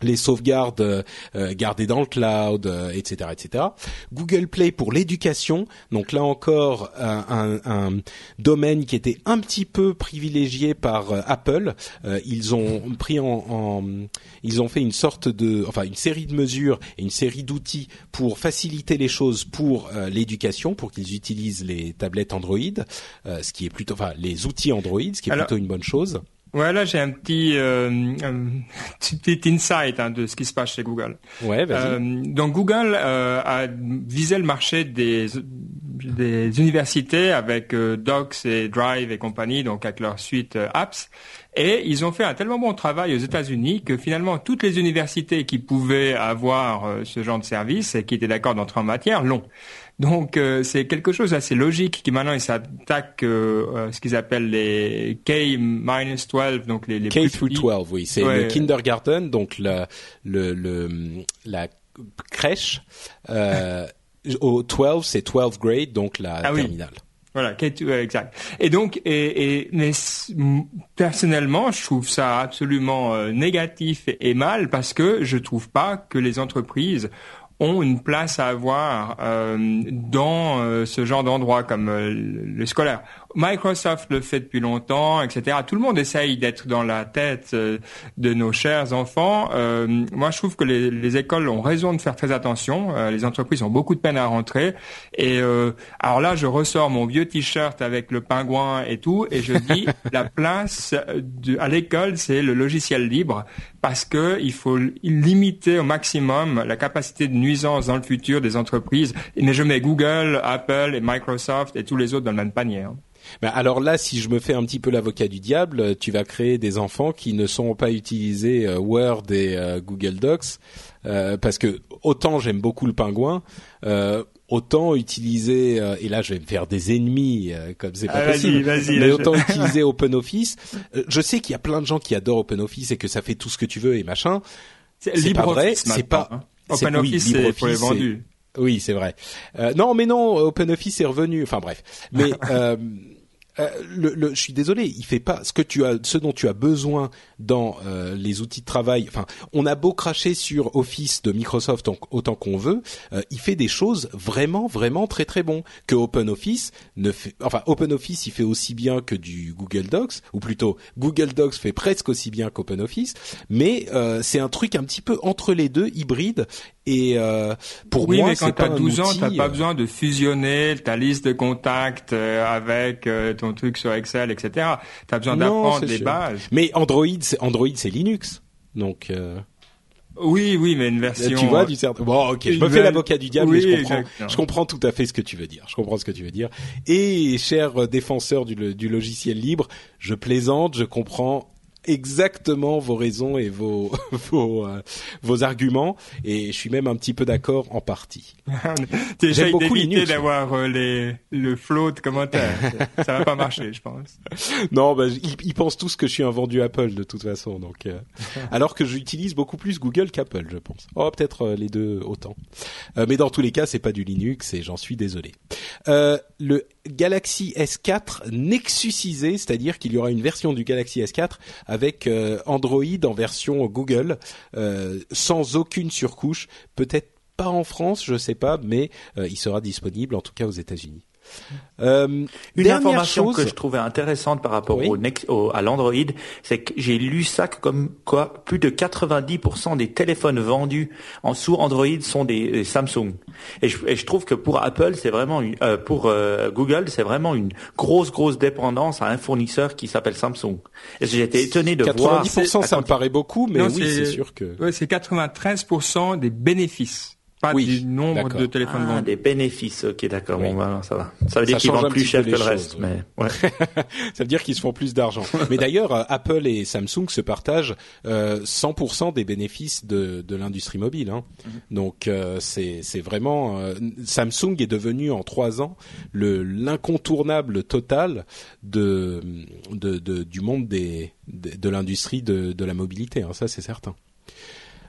les sauvegardes euh, euh, gardées dans le cloud, euh, etc., etc. Google Play pour l'éducation, donc là encore un, un- un domaine qui était un petit peu privilégié par Apple. Euh, ils ont pris en, en- ils ont fait une sorte de, enfin une série de mesures et une série d'outils pour faciliter les choses pour l'éducation, pour qu'ils utilisent les tablettes Android, euh, ce qui est plutôt, enfin les outils Android, ce qui est Alors- plutôt une bonne chose. Ouais, là j'ai un petit, euh, un petit insight hein, de ce qui se passe chez Google. Ouais, vas-y. Euh, donc Google euh, a visé le marché des, des universités avec euh, Docs et Drive et compagnie, donc avec leur suite euh, apps. Et ils ont fait un tellement bon travail aux États-Unis que finalement toutes les universités qui pouvaient avoir ce genre de service et qui étaient d'accord d'entrer en matière l'ont. Donc euh, c'est quelque chose d'assez logique qui maintenant ils s'attaquent euh, euh, ce qu'ils appellent les K-12, donc les, les K plus through petits. 12, oui, c'est Ouais. le kindergarten, donc la le, le la crèche. Euh, au 12, c'est 12 grade, donc la Ah oui. terminale. Voilà, K2, ouais, exact. Et donc, et, et mais personnellement, je trouve ça absolument euh, négatif et mal parce que je trouve pas que les entreprises ont une place à avoir euh, dans euh, ce genre d'endroit comme euh, le scolaire. Microsoft le fait depuis longtemps, etc. Tout le monde essaye d'être dans la tête euh, de nos chers enfants. Euh, moi, je trouve que les, les écoles ont raison de faire très attention. Euh, les entreprises ont beaucoup de peine à rentrer. Et euh, alors là, je ressors mon vieux t-shirt avec le pingouin et tout, et je dis [laughs] la place de, à l'école, c'est le logiciel libre parce que il faut limiter au maximum la capacité de nuisance dans le futur des entreprises. Mais je mets Google, Apple et Microsoft et tous les autres dans le même panier. hein. Ben alors là, si je me fais un petit peu l'avocat du diable, euh, tu vas créer des enfants qui ne sauront pas utiliser euh, Word et euh, Google Docs, euh, parce que autant j'aime beaucoup le pingouin, euh, autant utiliser euh, et là je vais me faire des ennemis euh, comme c'est pas Ah, vas-y, possible, vas-y, mais là, je- autant utiliser OpenOffice. Euh, je sais qu'il y a plein de gens qui adorent OpenOffice et que ça fait tout ce que tu veux et machin. C'est C'est pas vrai, c'est pas- hein. c'est- oui, OpenOffice, c'est pour les LibreOffice, vendus. Oui, c'est vrai. Euh, non, mais non, OpenOffice est revenu. Enfin bref, mais [laughs] euh, le, le- je suis désolé, il fait pas ce que tu as, ce dont tu as besoin dans euh, les outils de travail. Enfin, on a beau cracher sur Office de Microsoft autant qu'on veut, euh, il fait des choses vraiment, vraiment très très bon. Que OpenOffice ne fait, enfin OpenOffice, il fait aussi bien que du Google Docs, ou plutôt Google Docs fait presque aussi bien qu'OpenOffice, mais euh, c'est un truc un petit peu entre les deux, hybride. Et euh, pour oui, moi, mais quand c'est tu as pas un 12 ans, tu pas euh, besoin de fusionner ta liste de contacts euh, avec euh, ton truc sur Excel, etc. Tu as besoin d'apprendre les sûr. bases. Mais Android, c'est Android, c'est Linux. Donc, euh, Oui, oui, mais une version... tu vois du certain. Bon, ok, je me fais l'avocat du diable, Oui, mais je comprends. exactement. Je comprends tout à fait ce que tu veux dire. Je comprends ce que tu veux dire. Et cher défenseur du, du logiciel libre, je plaisante, je comprends exactement vos raisons et vos [laughs] vos euh, vos arguments et je suis même un petit peu d'accord en partie. [laughs] J'aime beaucoup Linux d'avoir euh, les le flow de commentaires. [laughs] ça va pas marcher, je pense. Non, bah, ils, pensent tous que je suis un vendu Apple de toute façon, donc euh, alors que j'utilise beaucoup plus Google qu'Apple, je pense. Oh, peut-être les deux autant. mais dans tous les cas, c'est pas du Linux et j'en suis désolé. le Galaxy S4 Nexusisé, c'est-à-dire qu'il y aura une version du Galaxy S4 avec euh, Android en version Google, euh, sans aucune surcouche. Peut-être pas en France, je sais pas, mais euh, il sera disponible en tout cas aux États-Unis. Euh, Une information que je trouvais intéressante par rapport au, au, à l'Android, c'est que j'ai lu ça que comme quoi plus de 90% des téléphones vendus en sous Android sont des, Samsung. Et je, et je, trouve que pour Apple, c'est vraiment une, euh, pour euh, Google, c'est vraiment une grosse grosse dépendance à un fournisseur qui s'appelle Samsung. Et j'étais étonné de 90%, voir. 90%, ça me paraît beaucoup, mais oui, c'est sûr que. Ouais, c'est 93% des bénéfices oui, du nombre de téléphones ah, Des bénéfices, ok, d'accord. Bon, ben, ça va. Ça veut dire qu'ils vendent plus cher que le reste, mais [laughs] ouais. ça veut dire qu'ils se font plus d'argent. [laughs] mais d'ailleurs, euh, Apple et Samsung se partagent euh, 100% des bénéfices de, de l'industrie mobile. Hein. Mhm. Donc euh, c'est c'est vraiment euh, Samsung est devenu en trois ans le l'incontournable total de, de, de, du monde des de, de l'industrie de, de la mobilité. Hein, ça c'est certain.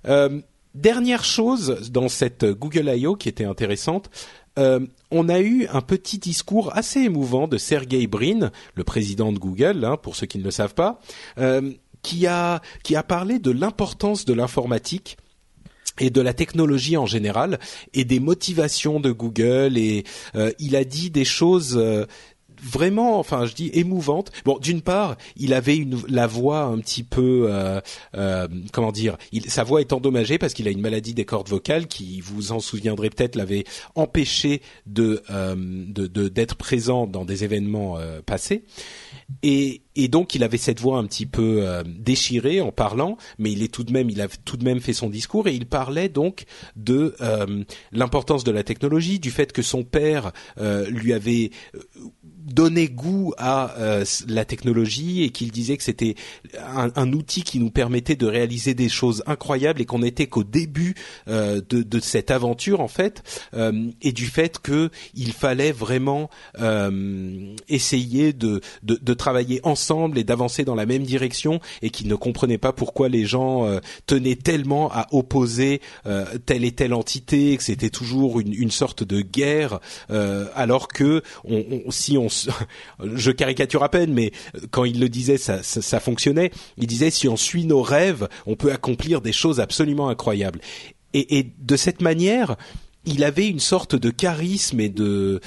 Euh, Dernière chose dans cette Google I.O. qui était intéressante, euh, on a eu un petit discours assez émouvant de Sergey Brin, le président de Google, hein, pour ceux qui ne le savent pas, euh, qui a qui a parlé de l'importance de l'informatique et de la technologie en général et des motivations de Google et euh, il a dit des choses vraiment, enfin, je dis émouvante. Bon, d'une part, il avait une, la voix un petit peu, euh, euh, comment dire, il, sa voix est endommagée parce qu'il a une maladie des cordes vocales qui, vous en souviendrez peut-être, l'avait empêché de, euh, de, d'être présent dans des événements euh, passés. Et, et, donc il avait cette voix un petit peu euh, déchirée en parlant, mais il est tout de même, il a tout de même fait son discours et il parlait donc de l'importance de la technologie, du fait que son père lui avait donner goût à euh, la technologie et qu'il disait que c'était un, outil qui nous permettait de réaliser des choses incroyables et qu'on n'était qu'au début euh, de, cette aventure en fait euh, et du fait que il fallait vraiment essayer de, travailler ensemble et d'avancer dans la même direction et qu'il ne comprenait pas pourquoi les gens tenaient tellement à opposer telle et telle entité que c'était toujours une, sorte de guerre alors que si on [laughs] je caricature à peine, mais quand il le disait, ça, ça, fonctionnait. Il disait si on suit nos rêves, on peut accomplir des choses absolument incroyables. Et, de cette manière, il avait une sorte de charisme et de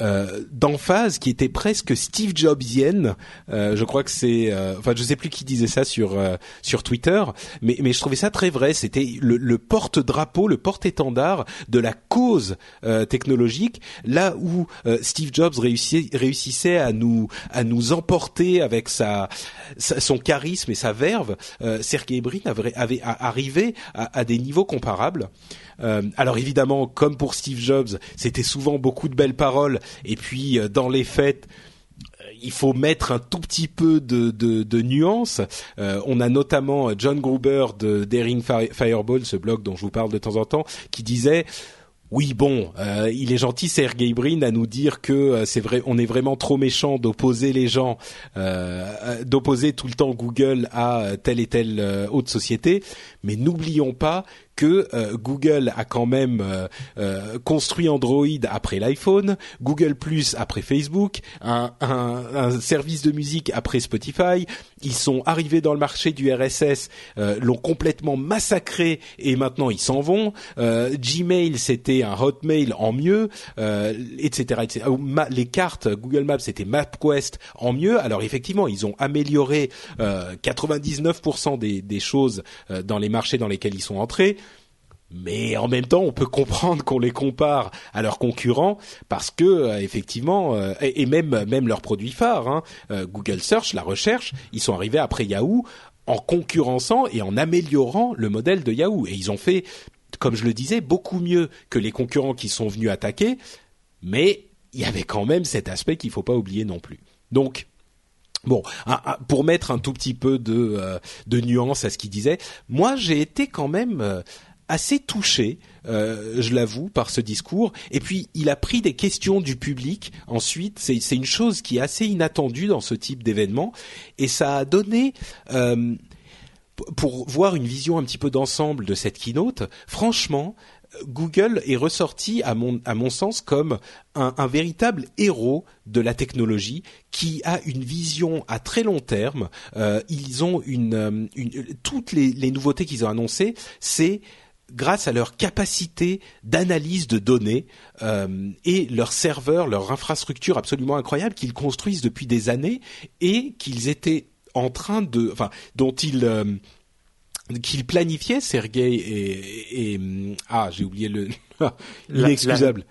euh, d'emphase qui était presque Steve Jobsienne. Euh, je crois que c'est, euh, enfin, je sais plus qui disait ça sur euh, sur Twitter, mais mais je trouvais ça très vrai. C'était le, le porte-drapeau, le porte-étendard de la cause euh, technologique, là où Steve Jobs réussissait à nous à nous emporter avec sa, son charisme et sa verve. Sergey Brin avait, avait arrivé à, à des niveaux comparables. Euh, alors évidemment, comme pour Steve Jobs, c'était souvent beaucoup de belles paroles, et puis euh, dans les faits euh, il faut mettre un tout petit peu de, de, de nuances. on a notamment John Gruber de Daring Fireball, ce blog dont je vous parle de temps en temps, qui disait oui, bon, il est gentil, Sergey Brin, à nous dire que c'est vrai, on est vraiment trop méchant d'opposer les gens, d'opposer tout le temps Google à telle et telle autre société. Mais n'oublions pas que Google a quand même construit Android après l'iPhone, Google Plus après Facebook, un, service de musique après Spotify. Ils sont arrivés dans le marché du RSS, l'ont complètement massacré et maintenant ils s'en vont. Gmail, c'était un Hotmail en mieux, euh, etc., etc. Les cartes Google Maps c'était MapQuest en mieux. Alors effectivement, ils ont amélioré euh, 99% des, des choses euh, dans les marchés dans lesquels ils sont entrés. Mais en même temps, on peut comprendre qu'on les compare à leurs concurrents parce que euh, effectivement, euh, et, même même leurs produits phares, hein, Google Search, la recherche, ils sont arrivés après Yahoo en concurrençant et en améliorant le modèle de Yahoo. Et ils ont fait comme je le disais, beaucoup mieux que les concurrents qui sont venus attaquer, mais il y avait quand même cet aspect qu'il faut pas oublier non plus. Donc, Bon, pour mettre un tout petit peu de, de nuance à ce qu'il disait, moi j'ai été quand même assez touché, euh, je l'avoue, par ce discours. Et puis, il a pris des questions du public. Ensuite, c'est une chose qui est assez inattendue dans ce type d'événement, et ça a donné. Euh, pour voir une vision un petit peu d'ensemble de cette keynote, franchement, Google est ressorti, à mon, à mon sens, comme un, un, véritable héros de la technologie qui a une vision à très long terme. Euh, ils ont une, euh, une toutes les, les nouveautés qu'ils ont annoncées, c'est grâce à leur capacité d'analyse de données euh, et leurs serveurs, leur infrastructure absolument incroyable qu'ils construisent depuis des années et qu'ils étaient en train de, enfin, dont ils euh, qu'ils planifiaient, Sergey et, et, ah, j'ai oublié le [laughs] inexcusable.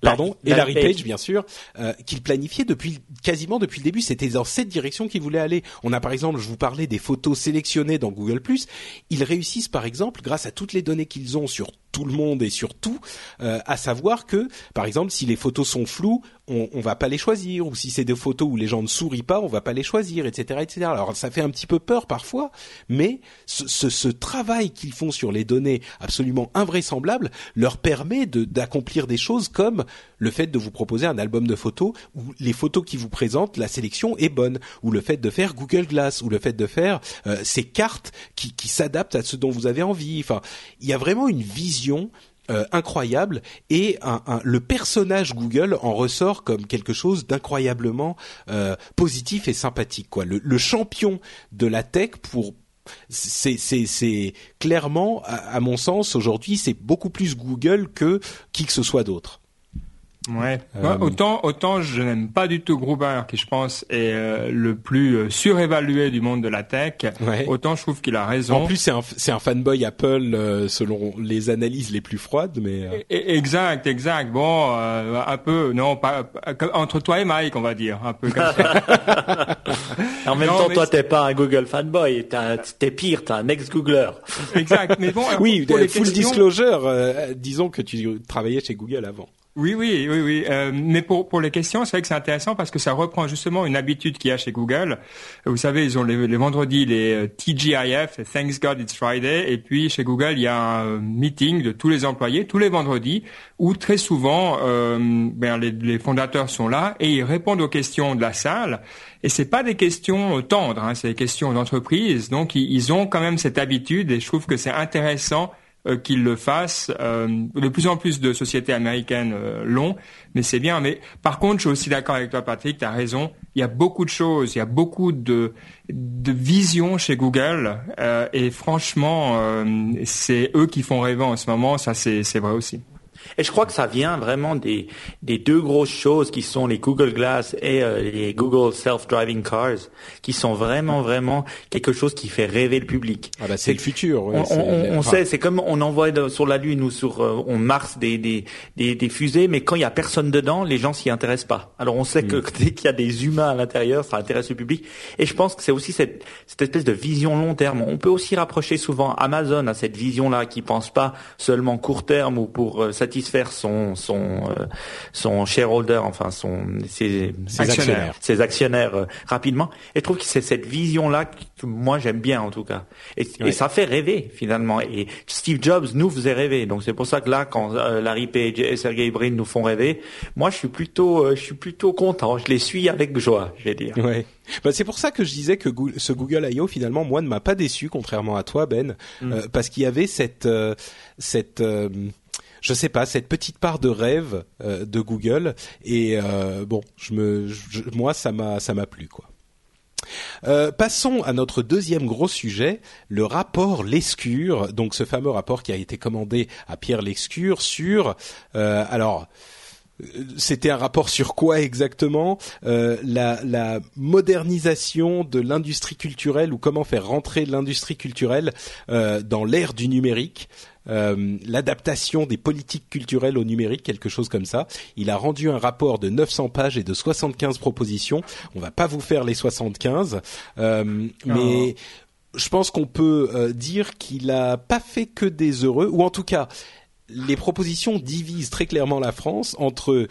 Pardon, et Larry Page, bien sûr, euh, qu'il planifiait depuis quasiment depuis le début. C'était dans cette direction qu'il voulait aller. On a par exemple, je vous parlais des photos sélectionnées dans Google+. Ils réussissent par exemple, grâce à toutes les données qu'ils ont sur tout le monde et sur tout, euh, à savoir que, par exemple, si les photos sont floues, on, on va pas les choisir, ou si c'est des photos où les gens ne sourient pas, on va pas les choisir, etc., etc. Alors ça fait un petit peu peur parfois, mais ce, ce, ce travail qu'ils font sur les données absolument invraisemblables leur permet d'accomplir des choses comme le fait de vous proposer un album de photos où les photos qui vous présentent, la sélection est bonne, ou le fait de faire Google Glass, ou le fait de faire euh, ces cartes qui, qui s'adaptent à ce dont vous avez envie. Enfin, il y a vraiment une vision euh, incroyable et le personnage Google en ressort comme quelque chose d'incroyablement euh, positif et sympathique. Le, champion de la tech pour c'est clairement, à mon sens, aujourd'hui, c'est beaucoup plus Google que qui que ce soit d'autre. Ouais. Euh, autant autant je n'aime pas du tout Gruber qui je pense est euh, le plus euh, surévalué du monde de la tech. Autant je trouve qu'il a raison. En plus c'est un c'est un fanboy Apple selon les analyses les plus froides mais exact exact. Bon un peu non pas entre toi et Mike on va dire un peu comme ça. [laughs] en même temps toi t'es pas un Google fanboy, t'es pire, t'es un ex Googler. exact. Mais bon oui, full questions... disclosure disons que tu travaillais chez Google avant. Oui, oui, oui, oui. Euh, mais pour les questions, c'est vrai que c'est intéressant parce que ça reprend justement une habitude qu'il y a chez Google. Vous savez, ils ont les, les vendredis les euh, TGIF, Thanks God It's Friday, et puis chez Google, il y a un meeting de tous les employés tous les vendredis où très souvent, euh, ben, les, fondateurs sont là et ils répondent aux questions de la salle. Et c'est pas des questions tendres, hein, c'est des questions d'entreprise. Donc ils, ont quand même cette habitude et je trouve que c'est intéressant euh, qu'ils le fassent. Euh, de plus en plus de sociétés américaines euh, l'ont, mais c'est bien. Mais par contre, je suis aussi d'accord avec toi, Patrick. Tu as raison. Il y a beaucoup de choses, il y a beaucoup de de vision chez Google, et franchement, c'est eux qui font rêver en ce moment. Ça, c'est vrai aussi. Et je crois que ça vient vraiment des, des deux grosses choses qui sont les Google Glass et euh, les Google Self-Driving Cars, qui sont vraiment, vraiment quelque chose qui fait rêver le public. Ah bah c'est le futur. Ouais, on, on, on sait, c'est comme on envoie sur la Lune ou sur euh, on Mars des, des, des, des, fusées, mais quand il y a personne dedans, les gens s'y intéressent pas. Alors on sait que mm. [laughs] dès qu'il y a des humains à l'intérieur, ça intéresse le public. Et je pense que c'est aussi cette, cette espèce de vision long terme. On peut aussi rapprocher souvent Amazon à cette vision-là, qui pense pas seulement court terme ou pour euh, satisfaire son son euh, son shareholder, enfin son ses, actionnaires, ses actionnaires euh, rapidement. Et je trouve que c'est cette vision là que moi j'aime bien en tout cas. Et, et, ça fait rêver finalement. Et Steve Jobs nous faisait rêver. Donc c'est pour ça que là quand euh, Larry Page et Sergey Brin nous font rêver, moi je suis plutôt je suis plutôt content. Je les suis avec joie, je vais dire. Ouais. Bah, c'est pour ça que je disais que ce Google I.O. finalement moi ne m'a pas déçu contrairement à toi Ben mm. euh, parce qu'il y avait cette cette je sais pas cette petite part de rêve euh, de Google et euh, bon je me moi ça m'a ça m'a plu quoi. Euh, passons à notre deuxième gros sujet, le rapport Lescure, donc ce fameux rapport qui a été commandé à Pierre Lescure sur, euh, alors, c'était un rapport sur quoi exactement euh, la, la, modernisation de l'industrie culturelle ou comment faire rentrer l'industrie culturelle euh, dans l'ère du numérique euh, l'adaptation des politiques culturelles au numérique, quelque chose comme ça. Il a rendu un rapport de 900 pages et de 75 propositions. On va pas vous faire les 75, euh, mais je pense qu'on peut euh, dire qu'il a pas fait que des heureux, ou en tout cas, les propositions divisent très clairement la France entre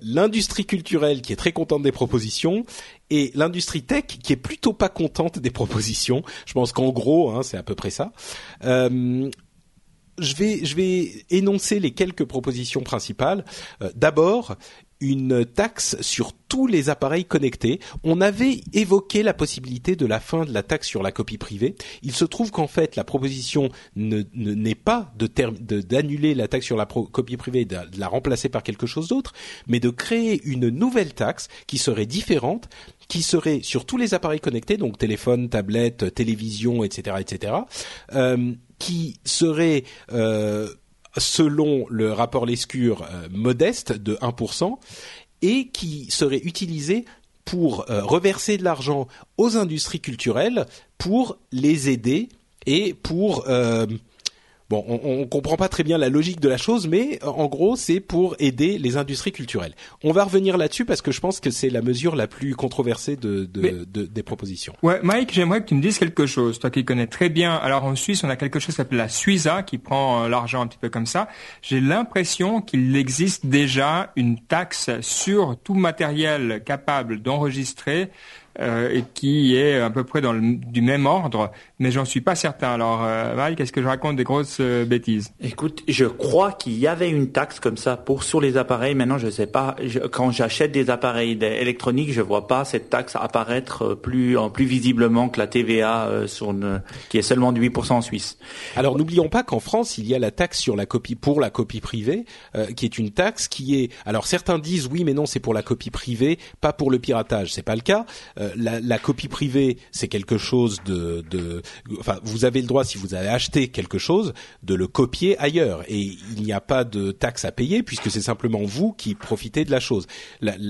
l'industrie culturelle qui est très contente des propositions et l'industrie tech qui est plutôt pas contente des propositions. Je pense qu'en gros, hein, c'est à peu près ça. Euh, je vais, énoncer les quelques propositions principales. Euh, d'abord, une taxe sur tous les appareils connectés. On avait évoqué la possibilité de la fin de la taxe sur la copie privée. Il se trouve qu'en fait, la proposition n'est ne, pas de d'annuler la taxe sur la copie privée, de, de la remplacer par quelque chose d'autre, mais de créer une nouvelle taxe qui serait différente, qui serait sur tous les appareils connectés, donc téléphone, tablette, télévision, etc., etc., euh, qui serait euh, selon le rapport Lescure, euh, modeste de 1%, et qui serait utilisé pour euh, reverser de l'argent aux industries culturelles pour les aider et pour euh, Bon, on, on comprend pas très bien la logique de la chose, mais euh, en gros, c'est pour aider les industries culturelles. On va revenir là-dessus parce que je pense que c'est la mesure la plus controversée de, de, de, des propositions. Ouais, Mike, j'aimerais que tu me dises quelque chose. Toi qui connais très bien. Alors en Suisse, on a quelque chose qui s'appelle la Suiza qui prend euh, l'argent un petit peu comme ça. J'ai l'impression qu'il existe déjà une taxe sur tout matériel capable d'enregistrer et qui est à peu près dans le, du même ordre, mais j'en suis pas certain. Alors, euh, Val, qu'est-ce que je raconte des grosses euh, bêtises? Écoute, je crois qu'il y avait une taxe comme ça pour sur les appareils. Maintenant, je sais pas. quand j'achète des appareils électroniques, je vois pas cette taxe apparaître plus plus visiblement que la TVA sur une, qui est seulement de 8% en Suisse. Alors, n'oublions pas qu'en France, il y a la taxe sur la copie pour la copie privée, qui est une taxe qui est. Alors, certains disent oui, mais non, c'est pour la copie privée, pas pour le piratage. C'est pas le cas. Euh, la, la, copie privée, c'est quelque chose de, de, enfin, vous avez le droit si vous avez acheté quelque chose de le copier ailleurs et il n'y a pas de taxe à payer puisque c'est simplement vous qui profitez de la chose.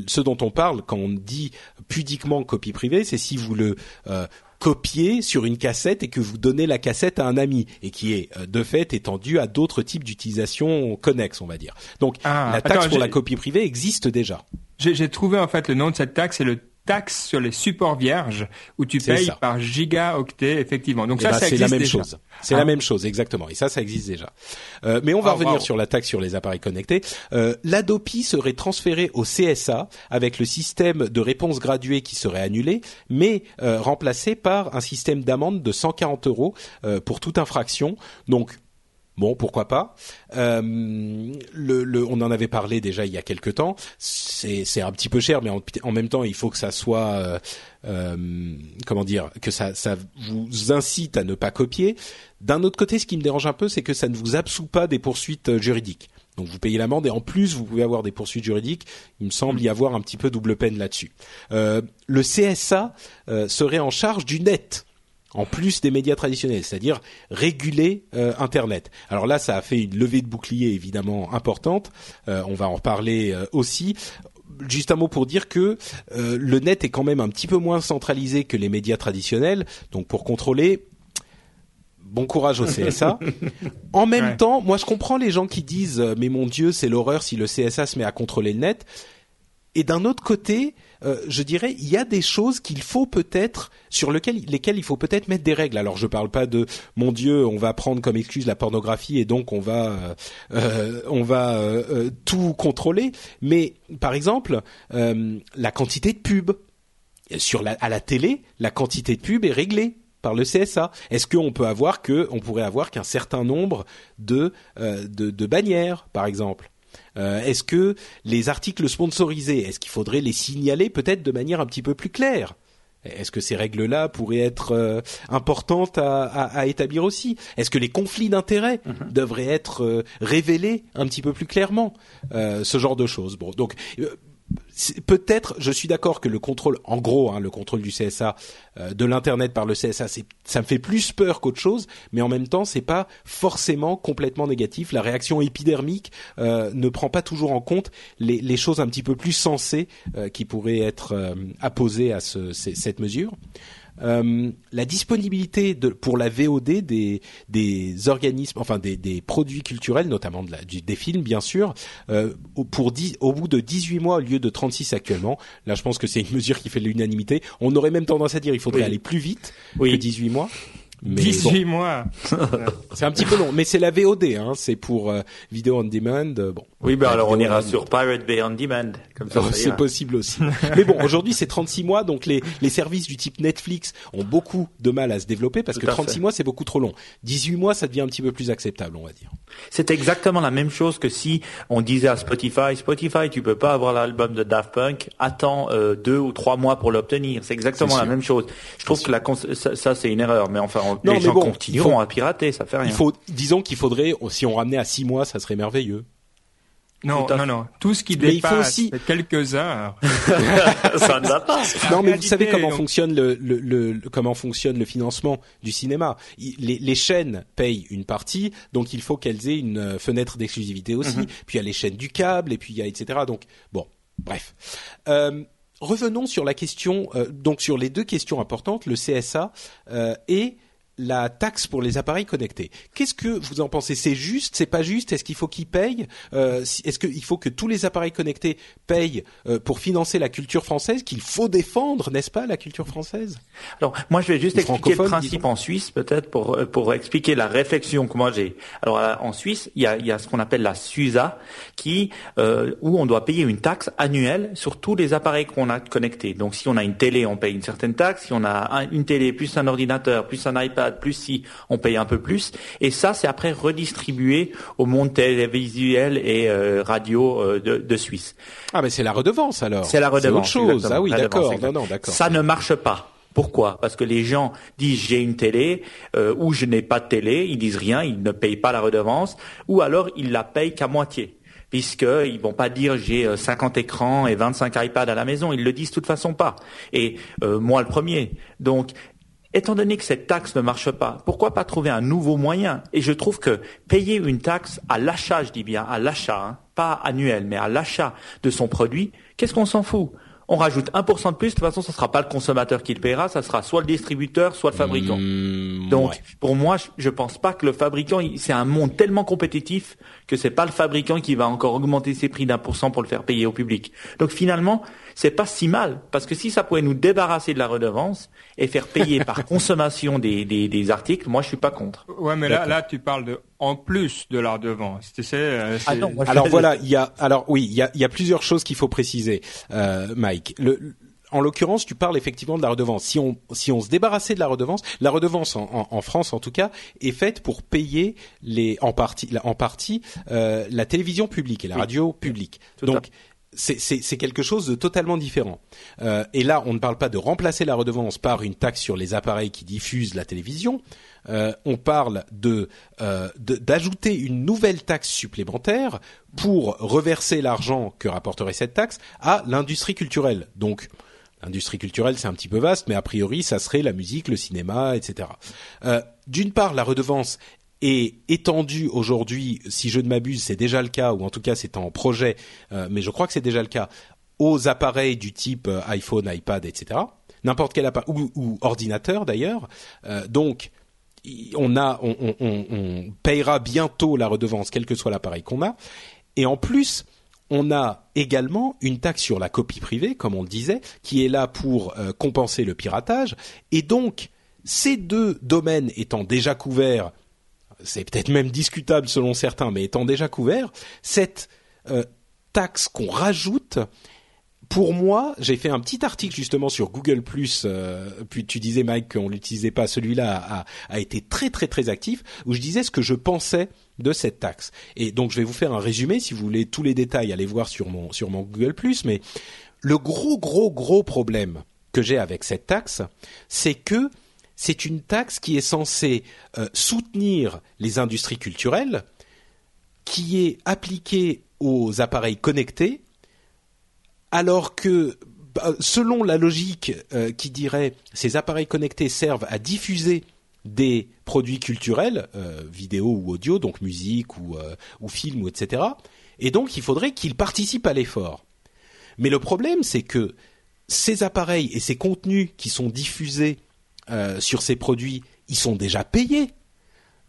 ce dont on parle quand on dit pudiquement copie privée, c'est si vous le euh, copiez sur une cassette et que vous donnez la cassette à un ami et qui est euh, de fait étendue à d'autres types d'utilisation connexes, on va dire. Donc ah, la taxe pour la copie privée existe déjà. J'ai trouvé en fait le nom de cette taxe, c'est le taxe sur les supports vierges où tu payes par gigaoctet effectivement. Donc eh ça, ben, ça existe la même chose. C'est la ah. même chose exactement. Et ça, ça existe déjà. Euh, mais on va revenir sur la taxe sur les appareils connectés. Euh, L'Adopi serait transféré au CSA avec le système de réponse graduée qui serait annulé, mais euh, remplacé par un système d'amende de 140 euros euh, pour toute infraction. Donc Bon, pourquoi pas. Euh, on en avait parlé déjà il y a quelque temps. C'est un petit peu cher, mais en, même temps, il faut que ça soit, euh, euh, comment dire, que ça, vous incite à ne pas copier. D'un autre côté, ce qui me dérange un peu, c'est que ça ne vous absout pas des poursuites juridiques. Donc vous payez l'amende et en plus vous pouvez avoir des poursuites juridiques. Il me semble y avoir un petit peu double peine là-dessus. Le CSA serait en charge du net en plus des médias traditionnels, c'est-à-dire réguler euh, Internet. Alors là, ça a fait une levée de bouclier évidemment importante. Euh, on va en reparler euh, aussi. Juste un mot pour dire que le net est quand même un petit peu moins centralisé que les médias traditionnels. Donc pour contrôler, bon courage au CSA. [laughs] en même temps, moi je comprends les gens qui disent mais mon Dieu c'est l'horreur si le CSA se met à contrôler le net. Et d'un autre côté, euh, je dirais, il y a des choses qu'il faut peut-être sur lesquelles, il faut peut-être mettre des règles. Alors je parle pas de mon Dieu, on va prendre comme excuse la pornographie et donc on va euh, euh on va euh, tout contrôler. Mais par exemple, la quantité de pub sur la, à la télé, la quantité de pub est réglée par le CSA. Est-ce qu'on peut avoir que, on pourrait avoir qu'un certain nombre de, de, de bannières, par exemple? Euh, est-ce que les articles sponsorisés, est-ce qu'il faudrait les signaler peut-être de manière un petit peu plus claire? Est-ce que ces règles-là pourraient être euh, importantes à, établir aussi? Est-ce que les conflits d'intérêts mhm. devraient être euh, révélés un petit peu plus clairement? Ce genre de choses. Bon, donc peut-être, je suis d'accord que le contrôle, en gros, hein, le contrôle du CSA, euh, de l'internet par le CSA, ça me fait plus peur qu'autre chose, mais en même temps, c'est pas forcément complètement négatif. La réaction épidermique euh, ne prend pas toujours en compte les, choses un petit peu plus sensées euh, qui pourraient être apposées à ce, cette mesure. Euh, la disponibilité de, pour la VOD des, des organismes, enfin des, des produits culturels, notamment de la, des films bien sûr, euh, pour au bout de 18 mois au lieu de 36 actuellement. Là, je pense que c'est une mesure qui fait l'unanimité. On aurait même tendance à dire il faudrait aller plus vite oui. que 18 mois. 18 mois. [laughs] c'est un petit peu long, mais c'est la VOD, hein, c'est pour euh, vidéo on demand. Euh, bon. Oui, ben alors on ira sur Pirate Bay on demand, comme ça. Oh, c'est possible aussi. [laughs] mais bon, aujourd'hui c'est 36 mois, donc les les services du type Netflix ont beaucoup de mal à se développer parce que 36 mois c'est beaucoup trop long. 18 mois, ça devient un petit peu plus acceptable, on va dire. C'est exactement la même chose que si on disait à Spotify, Spotify, tu peux pas avoir l'album de Daft Punk, attends euh, deux ou trois mois pour l'obtenir. C'est exactement la même chose. Je trouve que la ça, ça c'est une erreur, mais enfin non, les gens continueront à pirater, ça fait rien. Il faut, disons qu'il faudrait, si on ramenait à six mois, ça serait merveilleux. Non, non, non. Tout ce qui mais dépasse il faut aussi... quelques heures. [laughs] ça ne va pas. Non, mais vous savez comment fonctionne le, le, le, comment fonctionne le financement du cinéma. Les, les, chaînes payent une partie, donc il faut qu'elles aient une euh, fenêtre d'exclusivité aussi. Mhm. Puis il y a les chaînes du câble, et puis il y a etc. Donc bon, bref. Euh, revenons sur la question, euh, donc sur les deux questions importantes, le CSA euh, et la taxe pour les appareils connectés. Qu'est-ce que vous en pensez? C'est juste C'est pas juste? Est-ce qu'il faut qu'ils payent euh, Est-ce qu'il faut que tous les appareils connectés payent euh, pour financer la culture française Qu'il faut défendre, n'est-ce pas, la culture française? Alors, moi, je vais juste expliquer le principe en Suisse, peut-être, pour euh, pour expliquer la réflexion que moi j'ai. Alors, en Suisse, il y a, il y a ce qu'on appelle la SUSA, qui où on doit payer une taxe annuelle sur tous les appareils qu'on a connectés. Donc, si on a une télé, on paye une certaine taxe. Si on a une télé plus un ordinateur plus un iPad plus si on paye un peu plus. Et ça, c'est après redistribué au monde télévisuel et euh, radio euh, de, de, Suisse. Ah, mais c'est la redevance alors. C'est la redevance. C'est autre chose. Ah oui, d'accord. Non, non, d'accord. Ça ne marche pas. Pourquoi? Parce que les gens disent j'ai une télé euh, ou je n'ai pas de télé, ils disent rien, ils ne payent pas la redevance, ou alors ils la payent qu'à moitié puisqu'ils vont pas dire j'ai 50 écrans et 25 iPads à la maison, ils le disent de toute façon pas. Et moi le premier. Donc Étant donné que cette taxe ne marche pas, pourquoi pas trouver un nouveau moyen? Et je trouve que payer une taxe à l'achat, je dis bien à l'achat, hein, pas annuel, mais à l'achat de son produit, qu'est-ce qu'on s'en fout? On rajoute 1% de plus, de toute façon, ce sera pas le consommateur qui le paiera, ça sera soit le distributeur, soit le fabricant. Mmh, Donc, pour moi, je pense pas que le fabricant, c'est un monde tellement compétitif que c'est pas le fabricant qui va encore augmenter ses prix d'un pour cent pour le faire payer au public. Donc, finalement, c'est pas si mal parce que si ça pouvait nous débarrasser de la redevance et faire payer par [laughs] consommation des, des, des, articles, moi je suis pas contre. Ouais, mais là, là tu parles de en plus de la redevance. Tu sais, euh, ah alors voilà, il y a alors oui, il y a, y a plusieurs choses qu'il faut préciser, euh, Mike. Le, en l'occurrence, tu parles effectivement de la redevance. Si on si on se débarrassait de la redevance, la redevance en, en, France en tout cas est faite pour payer les en partie en partie euh, la télévision publique et la radio publique. Donc c'est quelque chose de totalement différent. Euh, et là, on ne parle pas de remplacer la redevance par une taxe sur les appareils qui diffusent la télévision. Euh, on parle euh, d'ajouter une nouvelle taxe supplémentaire pour reverser l'argent que rapporterait cette taxe à l'industrie culturelle. Donc, l'industrie culturelle, c'est un petit peu vaste, mais a priori, ça serait la musique, le cinéma, etc. Euh, D'une part, la redevance est étendu aujourd'hui, si je ne m'abuse, c'est déjà le cas, ou en tout cas c'est en projet, mais je crois que c'est déjà le cas, aux appareils du type iPhone, iPad, etc. N'importe quel appareil, ou, ordinateur d'ailleurs. Donc, on payera bientôt la redevance, quel que soit l'appareil qu'on a. Et en plus, on a également une taxe sur la copie privée, comme on le disait, qui est là pour compenser le piratage. Et donc, ces deux domaines étant déjà couverts c'est peut-être même discutable selon certains, mais étant déjà couvert, cette euh, taxe qu'on rajoute, pour moi, j'ai fait un petit article justement sur Google euh, puis tu disais Mike qu'on l'utilisait pas, celui-là a, a, été très très très actif, où je disais ce que je pensais de cette taxe. Et donc je vais vous faire un résumé, si vous voulez tous les détails, allez voir sur mon sur mon Google mais le gros gros gros problème que j'ai avec cette taxe, c'est que c'est une taxe qui est censée euh, soutenir les industries culturelles, qui est appliquée aux appareils connectés, alors que bah, selon la logique euh, qui dirait ces appareils connectés servent à diffuser des produits culturels, euh, vidéo ou audio, donc musique ou, ou film etc. Et donc il faudrait qu'ils participent à l'effort. Mais le problème c'est que ces appareils et ces contenus qui sont diffusés euh, sur ces produits, ils sont déjà payés.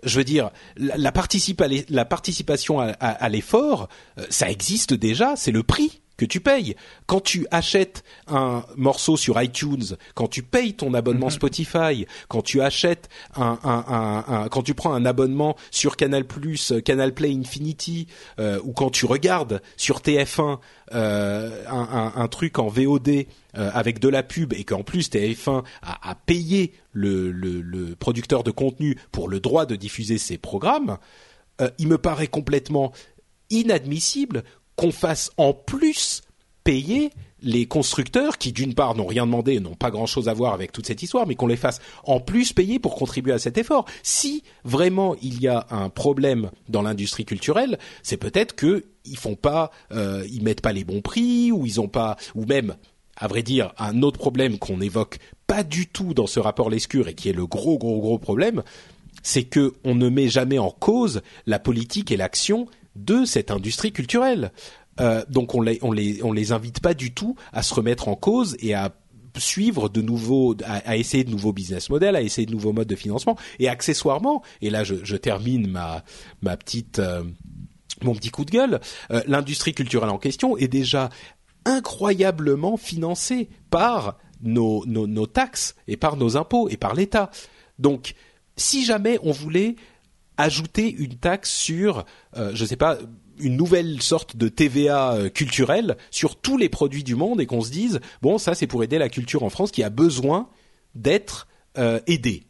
Je veux dire, la, participation à, l'effort, euh, ça existe déjà, c'est le prix que tu payes. Quand tu achètes un morceau sur iTunes, quand tu payes ton abonnement mhm. Spotify, quand tu achètes un, un, un, quand tu prends un abonnement sur Canal Plus, Canal Play Infinity, euh, ou quand tu regardes sur TF1 euh, un, truc en VOD euh, avec de la pub et qu'en plus TF1 a, a payé le, le, le, producteur de contenu pour le droit de diffuser ses programmes, euh, il me paraît complètement inadmissible qu'on fasse en plus payer les constructeurs qui d'une part n'ont rien demandé, n'ont pas grand-chose à voir avec toute cette histoire, mais qu'on les fasse en plus payer pour contribuer à cet effort. Si vraiment il y a un problème dans l'industrie culturelle, c'est peut-être que ils font pas, euh, ils mettent pas les bons prix ou ils ont pas, ou même à vrai dire, un autre problème qu'on n'évoque pas du tout dans ce rapport Lescure et qui est le gros gros gros problème, c'est que on ne met jamais en cause la politique et l'action de cette industrie culturelle. Euh, donc on les, les, invite pas du tout à se remettre en cause et à suivre de nouveaux, à, essayer de nouveaux business models, à essayer de nouveaux modes de financement et accessoirement. Et là, je, termine ma petite euh, mon petit coup de gueule. Euh, l'industrie culturelle en question est déjà incroyablement financée par nos taxes et par nos impôts et par l'État. Donc, si jamais on voulait ajouter une taxe sur, euh, je sais pas, une nouvelle sorte de TVA euh, culturelle sur tous les produits du monde et qu'on se dise bon ça c'est pour aider la culture en France qui a besoin d'être euh, aidée.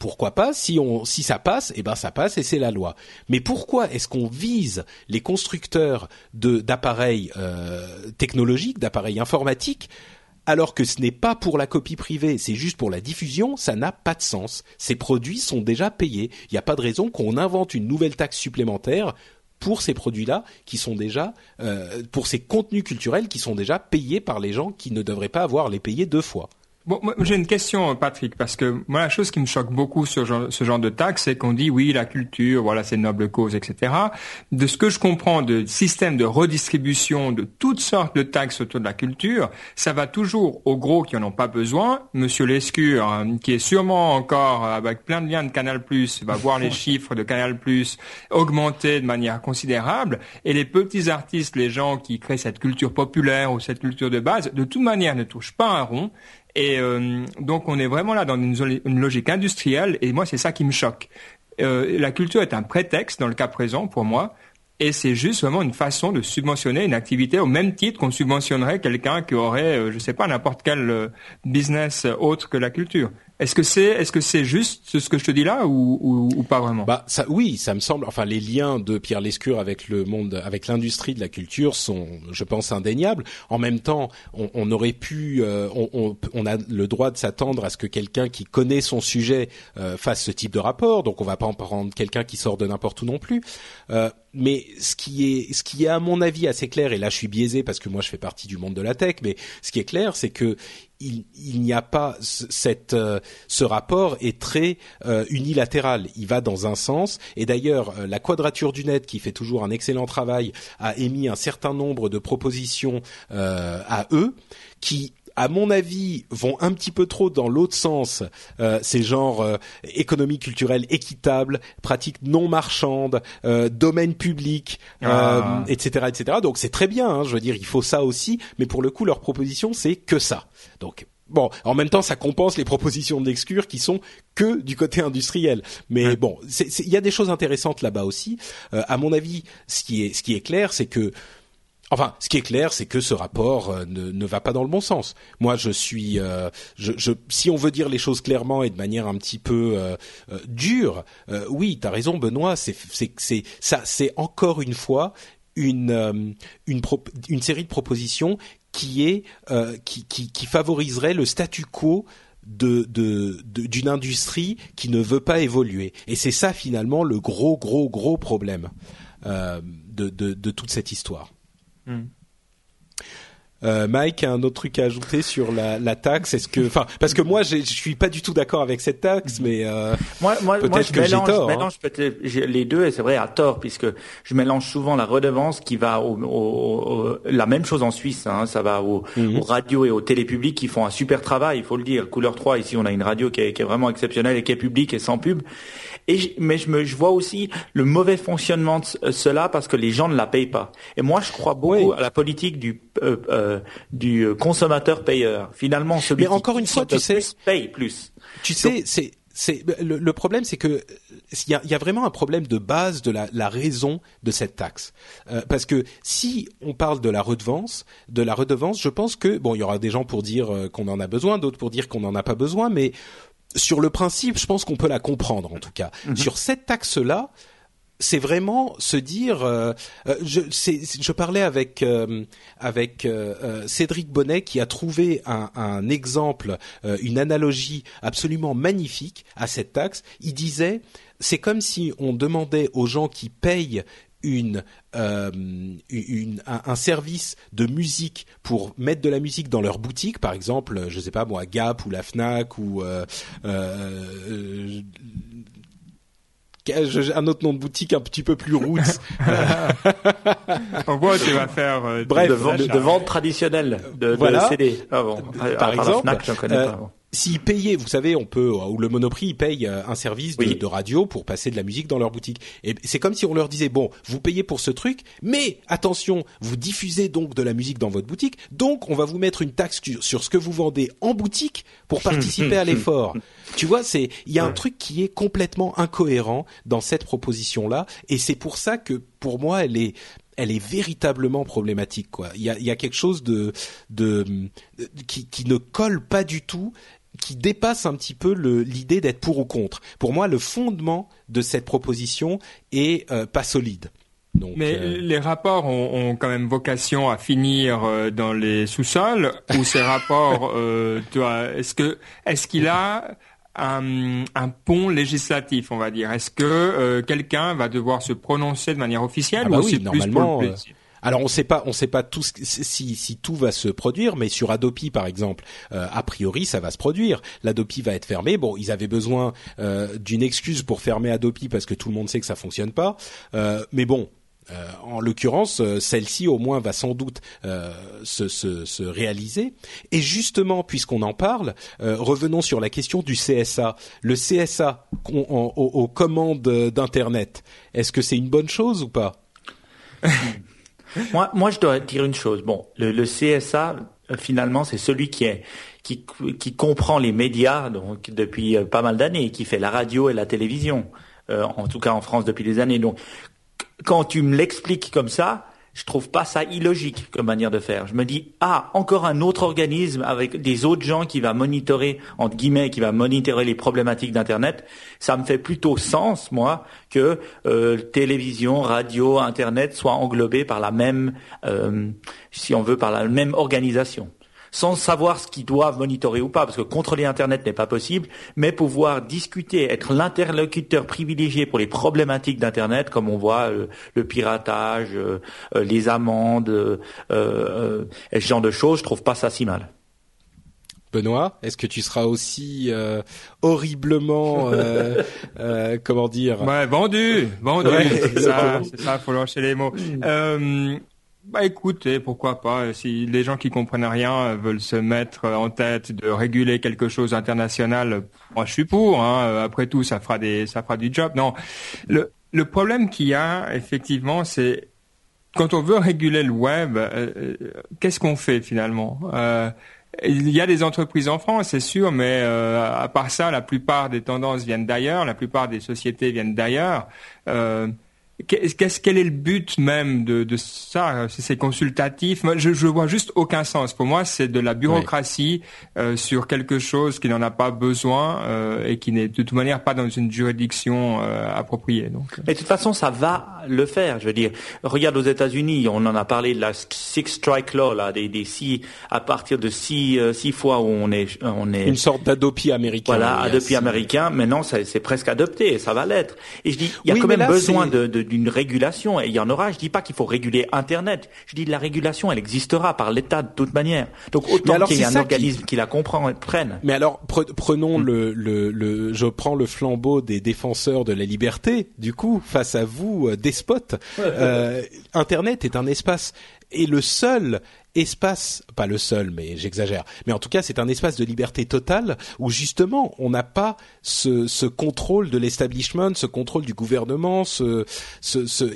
Pourquoi pas si on si ça passe eh ben ça passe et c'est la loi. Mais pourquoi est-ce qu'on vise les constructeurs d'appareils technologiques, d'appareils informatiques alors que ce n'est pas pour la copie privée, c'est juste pour la diffusion, ça n'a pas de sens. Ces produits sont déjà payés. Il n'y a pas de raison qu'on invente une nouvelle taxe supplémentaire pour ces produits-là qui sont déjà, euh, pour ces contenus culturels qui sont déjà payés par les gens qui ne devraient pas avoir les payer deux fois. Bon, j'ai une question, Patrick, parce que moi, la chose qui me choque beaucoup sur ce genre de taxe, c'est qu'on dit oui, la culture, voilà, c'est une noble cause, etc. De ce que je comprends de système de redistribution de toutes sortes de taxes autour de la culture, ça va toujours aux gros qui en ont pas besoin. Monsieur Lescure, hein, qui est sûrement encore avec plein de liens de Canal+, va voir les [laughs] chiffres de Canal+, augmenter de manière considérable, et les petits artistes, les gens qui créent cette culture populaire ou cette culture de base, de toute manière ne touchent pas un rond. Et euh, donc on est vraiment là dans une, logique industrielle, et moi c'est ça qui me choque. Euh, la culture est un prétexte dans le cas présent pour moi, et c'est juste vraiment une façon de subventionner une activité au même titre qu'on subventionnerait quelqu'un qui aurait, euh, je sais pas, n'importe quel business autre que la culture. Est-ce que c'est est-ce que c'est juste ce que je te dis là ou, ou, ou, pas vraiment? Bah ça, oui, ça me semble. Enfin, les liens de Pierre Lescure avec le monde, avec l'industrie de la culture sont, je pense, indéniables. En même temps, on, on aurait pu, euh, on, on, on, a le droit de s'attendre à ce que quelqu'un qui connaît son sujet euh, fasse ce type de rapport. Donc, on va pas en prendre quelqu'un qui sort de n'importe où non plus. Euh, mais ce qui est, ce qui est à mon avis assez clair, et là je suis biaisé parce que moi je fais partie du monde de la tech, mais ce qui est clair, c'est que il, n'y a pas cette, euh, ce rapport est très euh, unilatéral. Il va dans un sens. Et d'ailleurs, euh, la Quadrature du Net, qui fait toujours un excellent travail, a émis un certain nombre de propositions à eux qui à mon avis, vont un petit peu trop dans l'autre sens. Euh, c'est genre euh, économie culturelle équitable, pratique non marchande, euh, domaine public, etc., ah. etc. Donc c'est très bien. Hein, je veux dire, il faut ça aussi. Mais pour le coup, leur proposition, c'est que ça. Donc Bon, en même temps, ça compense les propositions d'exclure qui sont que du côté industriel. Mais bon, il y a des choses intéressantes là-bas aussi. à mon avis, ce qui est, ce qui est clair, c'est que Enfin, ce qui est clair, c'est que ce rapport euh, ne, va pas dans le bon sens. Moi, je suis, euh, je, je, si on veut dire les choses clairement et de manière un petit peu euh, dure, oui, t'as raison, Benoît. C'est, c'est, c'est ça, c'est encore une fois une une, une série de propositions qui est favoriserait le statu quo d'une industrie qui ne veut pas évoluer. Et c'est ça finalement le gros gros gros problème de toute cette histoire. Hmm. Euh, Mike, a un autre truc à ajouter sur la, la taxe? Est-ce que, enfin, parce que moi, je suis pas du tout d'accord avec cette taxe, mais euh, moi, moi, moi, je mélange, je hein. mélange peut-être les deux, et c'est vrai à tort, puisque je mélange souvent la redevance qui va au, au, la même chose en Suisse, hein, ça va au, mhm. aux radios et aux télépublics qui font un super travail, il faut le dire. Couleur 3, ici, on a une radio qui est, qui est vraiment exceptionnelle et qui est publique et sans pub. Et mais je, me, je vois aussi le mauvais fonctionnement de cela parce que les gens ne la payent pas. Et moi, je crois beaucoup à la politique du du consommateur payeur. Finalement, celui Mais encore une fois, tu sais, paye plus. Tu sais, c'est le, problème, c'est que il y a, y a, vraiment un problème de base de la, la raison de cette taxe, euh, parce que si on parle de la redevance, de la redevance, je pense que bon, il y aura des gens pour dire euh, qu'on en a besoin, d'autres pour dire qu'on n'en a pas besoin, mais sur le principe, je pense qu'on peut la comprendre en tout cas. Mm-hmm. Sur cette taxe-là, c'est vraiment se dire. Euh, euh je, je, parlais avec euh, avec euh, Cédric Bonnet qui a trouvé un, un exemple, une analogie absolument magnifique à cette taxe. Il disait, c'est comme si on demandait aux gens qui payent une, euh, une un, un, service de musique pour mettre de la musique dans leur boutique, par exemple, je sais pas moi, Gap ou la Fnac ou euh, euh, un autre nom de boutique un petit peu plus roots. [laughs] Pourquoi tu vas faire euh, bref de, vente traditionnelle de, voilà. CD. Ah bon. Par exemple, Fnac, connais euh, pas s'ils payaient, vous savez, on peut ou le Monoprix paye euh, un service de, radio pour passer de la musique dans leur boutique. Et c'est comme si on leur disait bon, vous payez pour ce truc, mais attention, vous diffusez donc de la musique dans votre boutique, donc on va vous mettre une taxe sur ce que vous vendez en boutique pour participer à [laughs] l'effort. Tu vois, c'est il y a un truc qui est complètement incohérent dans cette proposition là, et c'est pour ça que pour moi elle est elle est véritablement problématique quoi. Il y a, il y a quelque chose de, de, qui, qui ne colle pas du tout qui dépasse un petit peu l'idée d'être pour ou contre. Pour moi, le fondement de cette proposition est euh, pas solide. Donc, Mais euh, les rapports ont, ont, quand même vocation à finir euh, dans les sous-sols ou ces [laughs] rapports, est-ce que est-ce qu'il a un, un, pont législatif, on va dire? Est-ce que quelqu'un va devoir se prononcer de manière officielle ah bah ou oui, normalement, alors on sait pas, on sait pas tout si, si tout va se produire, mais sur Adopi par exemple, euh, a priori ça va se produire. L'Adopi va être fermé. Bon, ils avaient besoin euh, d'une excuse pour fermer Adopi parce que tout le monde sait que ça fonctionne pas. Euh, mais bon, en l'occurrence, celle-ci au moins va sans doute se, se, se, réaliser. Et justement, puisqu'on en parle, revenons sur la question du CSA. Le CSA aux commandes d'Internet, est-ce que c'est une bonne chose ou pas? [laughs] moi, moi, je dois dire une chose. Bon, le, CSA, euh, finalement, c'est celui qui, qui comprend les médias donc depuis euh, pas mal d'années, qui fait la radio et la télévision, euh, en tout cas en France depuis des années. Donc, quand tu me l'expliques comme ça, je trouve pas ça illogique comme manière de faire. Je me dis ah encore un autre organisme avec des autres gens qui va monitorer entre guillemets qui va monitorer les problématiques d'internet. Ça me fait plutôt sens moi que euh, télévision, radio, internet soient englobés par la même euh, si on veut par la même organisation sans savoir ce qu'ils doivent monitorer ou pas, parce que contrôler Internet n'est pas possible, mais pouvoir discuter, être l'interlocuteur privilégié pour les problématiques d'Internet, comme on voit euh, le piratage, euh, euh, les amendes, ce genre de choses, je trouve pas ça si mal. Benoît, est-ce que tu seras aussi horriblement, [laughs] comment dire? Ouais, vendu, vendu. c'est ça, c'est ça, faut lâcher les mots. Bah écoutez, pourquoi pas. Si les gens qui comprennent rien veulent se mettre en tête de réguler quelque chose international, moi je suis pour. Hein. Après tout, ça fera des, ça fera du job. Non, le le problème qu'il y a effectivement, c'est quand on veut réguler le web, euh, euh, qu'est-ce qu'on fait finalement? Euh, Il y a des entreprises en France, c'est sûr, mais à part ça, la plupart des tendances viennent d'ailleurs, la plupart des sociétés viennent d'ailleurs. Qu'est-ce quel est le but même de, de ça C'est consultatif? je, je vois juste aucun sens. Pour moi, c'est de la bureaucratie euh, sur quelque chose qui n'en a pas besoin euh, et qui n'est de toute manière pas dans une juridiction euh, appropriée. Donc. Mais de toute façon, ça va le faire. Je veux dire, regarde aux États-Unis, on en a parlé de la six strike law, là, des, des six à partir de six six fois où on est on est une sorte d'Adopi américain. Voilà, Adopi américain. Maintenant, c'est presque adopté, et ça va l'être. Et je dis, il y a quand même besoin de, de d'une régulation, et il y en aura. Je dis pas qu'il faut réguler Internet. Je dis la régulation, elle existera par l'État de toute manière. Donc autant qu'il y ait un organisme qui... la comprend, prenne. Mais alors prenons mm. le, le, le, je prends le flambeau des défenseurs de la liberté. Du coup, face à vous, euh, despotes, euh, Internet est un espace est le seul espace, pas le seul, mais j'exagère, mais en tout cas c'est un espace de liberté totale où justement on n'a pas ce, ce, contrôle de l'establishment, ce contrôle du gouvernement,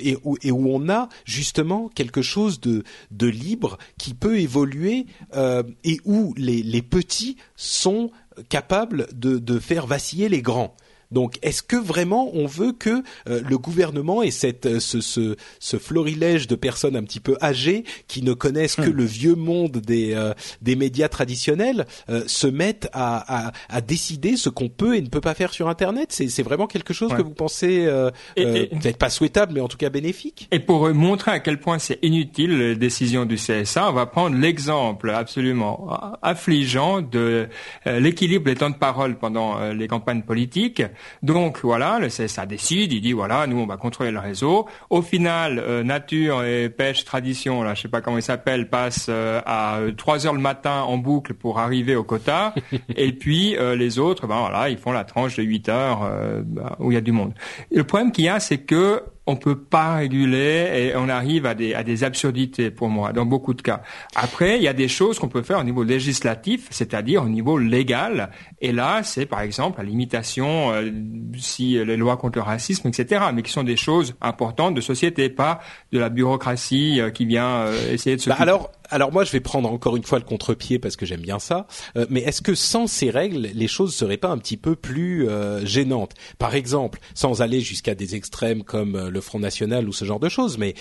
et, où, on a justement quelque chose de, libre qui peut évoluer euh, et où les, petits sont capables de faire vaciller les grands. Donc, est-ce que vraiment on veut que euh, le gouvernement ait cette, euh, ce, ce, ce, florilège de personnes un petit peu âgées qui ne connaissent que hmm. le vieux monde des, euh, des médias traditionnels se mettent à, à, à décider ce qu'on peut et ne peut pas faire sur Internet? C'est vraiment quelque chose que vous pensez peut-être pas souhaitable, mais en tout cas bénéfique? Et pour montrer à quel point c'est inutile les décisions du CSA, on va prendre l'exemple absolument affligeant de l'équilibre des temps de parole pendant les campagnes politiques. Donc voilà, le CSA décide, il dit voilà, nous on va contrôler le réseau. Au final, euh, nature et pêche tradition, là, je sais pas comment il s'appelle, passe euh, à 3 heures le matin en boucle pour arriver au quota. [laughs] et puis euh, les autres, ben voilà, ils font la tranche de 8 heures bah, où il y a du monde. le problème qu'il y a, c'est que on peut pas réguler et on arrive à des, à des absurdités pour moi dans beaucoup de cas. Après, il y a des choses qu'on peut faire au niveau législatif, c'est-à-dire au niveau légal. Et là, c'est par exemple la limitation euh, si les lois contre le racisme, etc. Mais qui sont des choses importantes de société, pas de la bureaucratie euh, qui vient euh, essayer de se. Bah alors, alors moi, je vais prendre encore une fois le contre-pied parce que j'aime bien ça. Euh, mais est-ce que sans ces règles, les choses seraient pas un petit peu plus euh, gênantes? Par exemple, sans aller jusqu'à des extrêmes comme euh, le Front National ou ce genre de choses, mais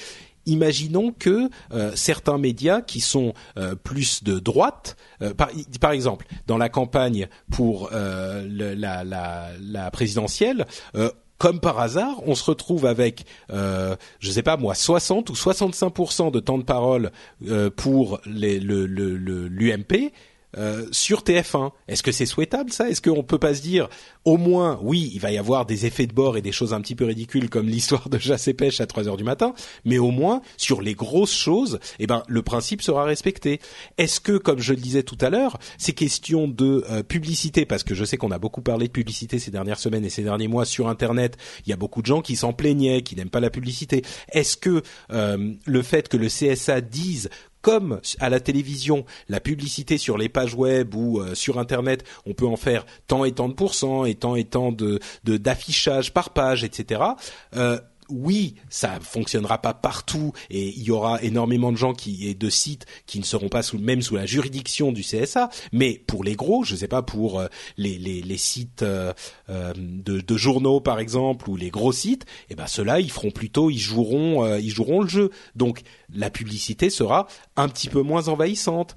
imaginons que certains médias qui sont plus de droite, par, par, exemple dans la campagne pour la, la, la, présidentielle, comme par hasard, on se retrouve avec, euh, je sais pas moi, 60 ou 65% de temps de parole euh, pour l'UMP euh, sur TF1. Est-ce que c'est souhaitable ça? Est-ce qu'on peut pas se dire au moins oui, il va y avoir des effets de bord et des choses un petit peu ridicules comme l'histoire de Jasse et Pêche à 3 heures du matin, mais au moins sur les grosses choses, eh ben le principe sera respecté. Est-ce que comme je le disais tout à l'heure, ces questions de euh, publicité parce que je sais qu'on a beaucoup parlé de publicité ces dernières semaines et ces derniers mois sur internet, il y a beaucoup de gens qui s'en plaignaient, qui n'aiment pas la publicité. Est-ce que euh, le fait que le CSA dise comme à la télévision, la publicité sur les pages web ou euh, sur Internet, on peut en faire tant et tant de pourcents et tant et tant de d'affichage par page, etc oui, ça fonctionnera pas partout et il y aura énormément de gens qui et de sites qui ne seront pas sous, même sous la juridiction du CSA. Mais pour les gros, je sais pas pour euh, les, les, les, sites euh, euh, de, de, journaux par exemple ou les gros sites, eh ben ceux-là ils feront plutôt, ils joueront, ils joueront le jeu. Donc la publicité sera un petit peu moins envahissante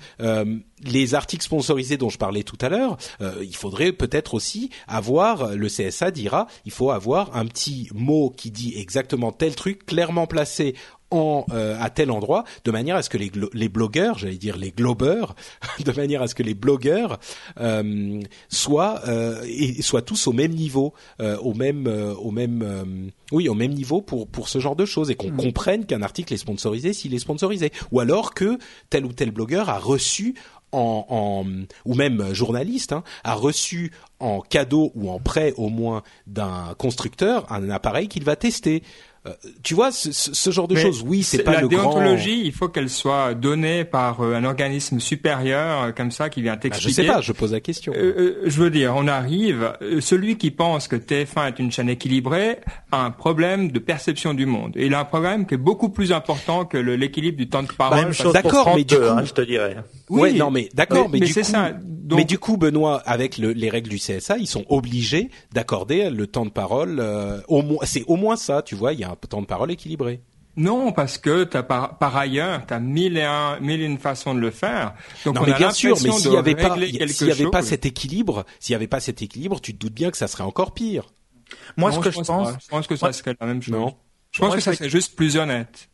les articles sponsorisés dont je parlais tout à l'heure, euh, il faudrait peut-être aussi avoir, le CSA dira, il faut avoir un petit mot qui dit exactement tel truc clairement placé en, euh, à tel endroit, de manière à ce que les, les blogueurs, j'allais dire les globeurs, [laughs] de manière à ce que les blogueurs euh, soient euh, et soient tous au même niveau, euh, au même, au même, oui, au même niveau pour pour ce genre de choses et qu'on mmh. comprenne qu'un article est sponsorisé s'il est sponsorisé, ou alors que tel ou tel blogueur a reçu en, en, ou même journaliste hein, a reçu en cadeau ou en prêt au moins d'un constructeur un appareil qu'il va tester. Euh, tu vois, ce, ce genre de choses, oui, c'est pas le déontologie, il faut qu'elle soit donnée par euh, un organisme supérieur euh, comme ça qui vient t'expliquer. Bah, je sais pas, je pose la question. je veux dire, on arrive, celui qui pense que TF1 est une chaîne équilibrée a un problème de perception du monde. Et il a un problème qui est beaucoup plus important que l'équilibre du temps de parole. Bah, d'accord, mais du coup, hein, je te dirais. Oui, non, mais d'accord, mais, du coup, ça. mais du coup, Benoît, avec le, les règles du CSA, ils sont obligés d'accorder le temps de parole. au moins, c'est au moins ça, tu vois. Il y a un temps de parole équilibré. Non, parce que as par, par ailleurs, tu as mille et, un, mille et une façons de le faire. Donc non, on mais a bien sûr, mais s'il n'y avait pas, s'il avait pas cet équilibre, s'il y avait pas cet équilibre, tu te doutes bien que ça serait encore pire. Moi, ce que je, pense, je pense que ça serait la même chose. Non. Je pense que ça serait juste plus honnête.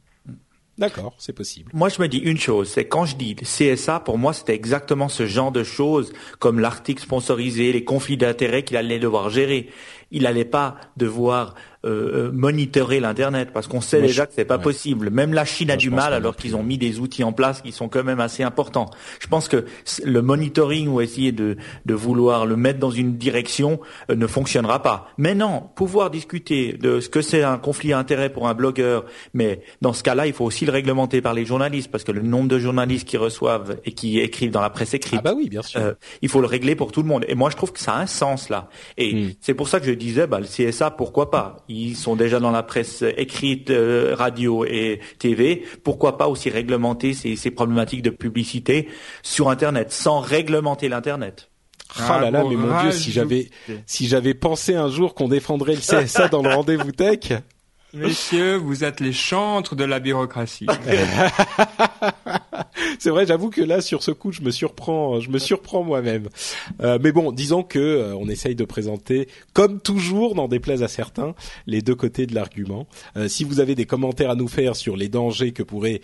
D'accord, c'est possible. Moi, je me dis une chose, c'est quand je dis CSA, pour moi, c'était exactement ce genre de choses, comme l'article sponsorisé, les conflits d'intérêts qu'il allait devoir gérer il n'allait pas devoir euh, euh, monitorer l'internet parce qu'on sait déjà que c'est pas possible. Même la Chine a du mal alors qu'ils ont mis des outils en place qui sont quand même assez importants. Je pense que le monitoring ou essayer de, de vouloir le mettre dans une direction euh, ne fonctionnera pas. Mais non, pouvoir discuter de ce que c'est un conflit d'intérêt pour un blogueur, mais dans ce cas-là, il faut aussi le réglementer par les journalistes parce que le nombre de journalistes qui reçoivent et qui écrivent dans la presse écrite, ah bah oui, bien sûr. il faut le régler pour tout le monde. Et moi, je trouve que ça a un sens là. Et hmm. c'est pour ça que je disais, bah, le CSA, pourquoi pas? Ils sont déjà dans la presse écrite, euh, radio et TV. Pourquoi pas aussi réglementer ces, ces problématiques de publicité sur Internet, sans réglementer l'Internet? Ah là là, mais mon Dieu, si j'avais si j'avais pensé un jour qu'on défendrait le CSA dans le rendez-vous tech. Messieurs, vous êtes les chantres de la bureaucratie. [laughs] c'est vrai, j'avoue que là, sur ce coup, je me surprends, je me surprends moi-même. Euh, mais bon, disons que euh, on essaye de présenter, comme toujours, n'en déplaise à certains, les deux côtés de l'argument. Euh, si vous avez des commentaires à nous faire sur les dangers que pourrait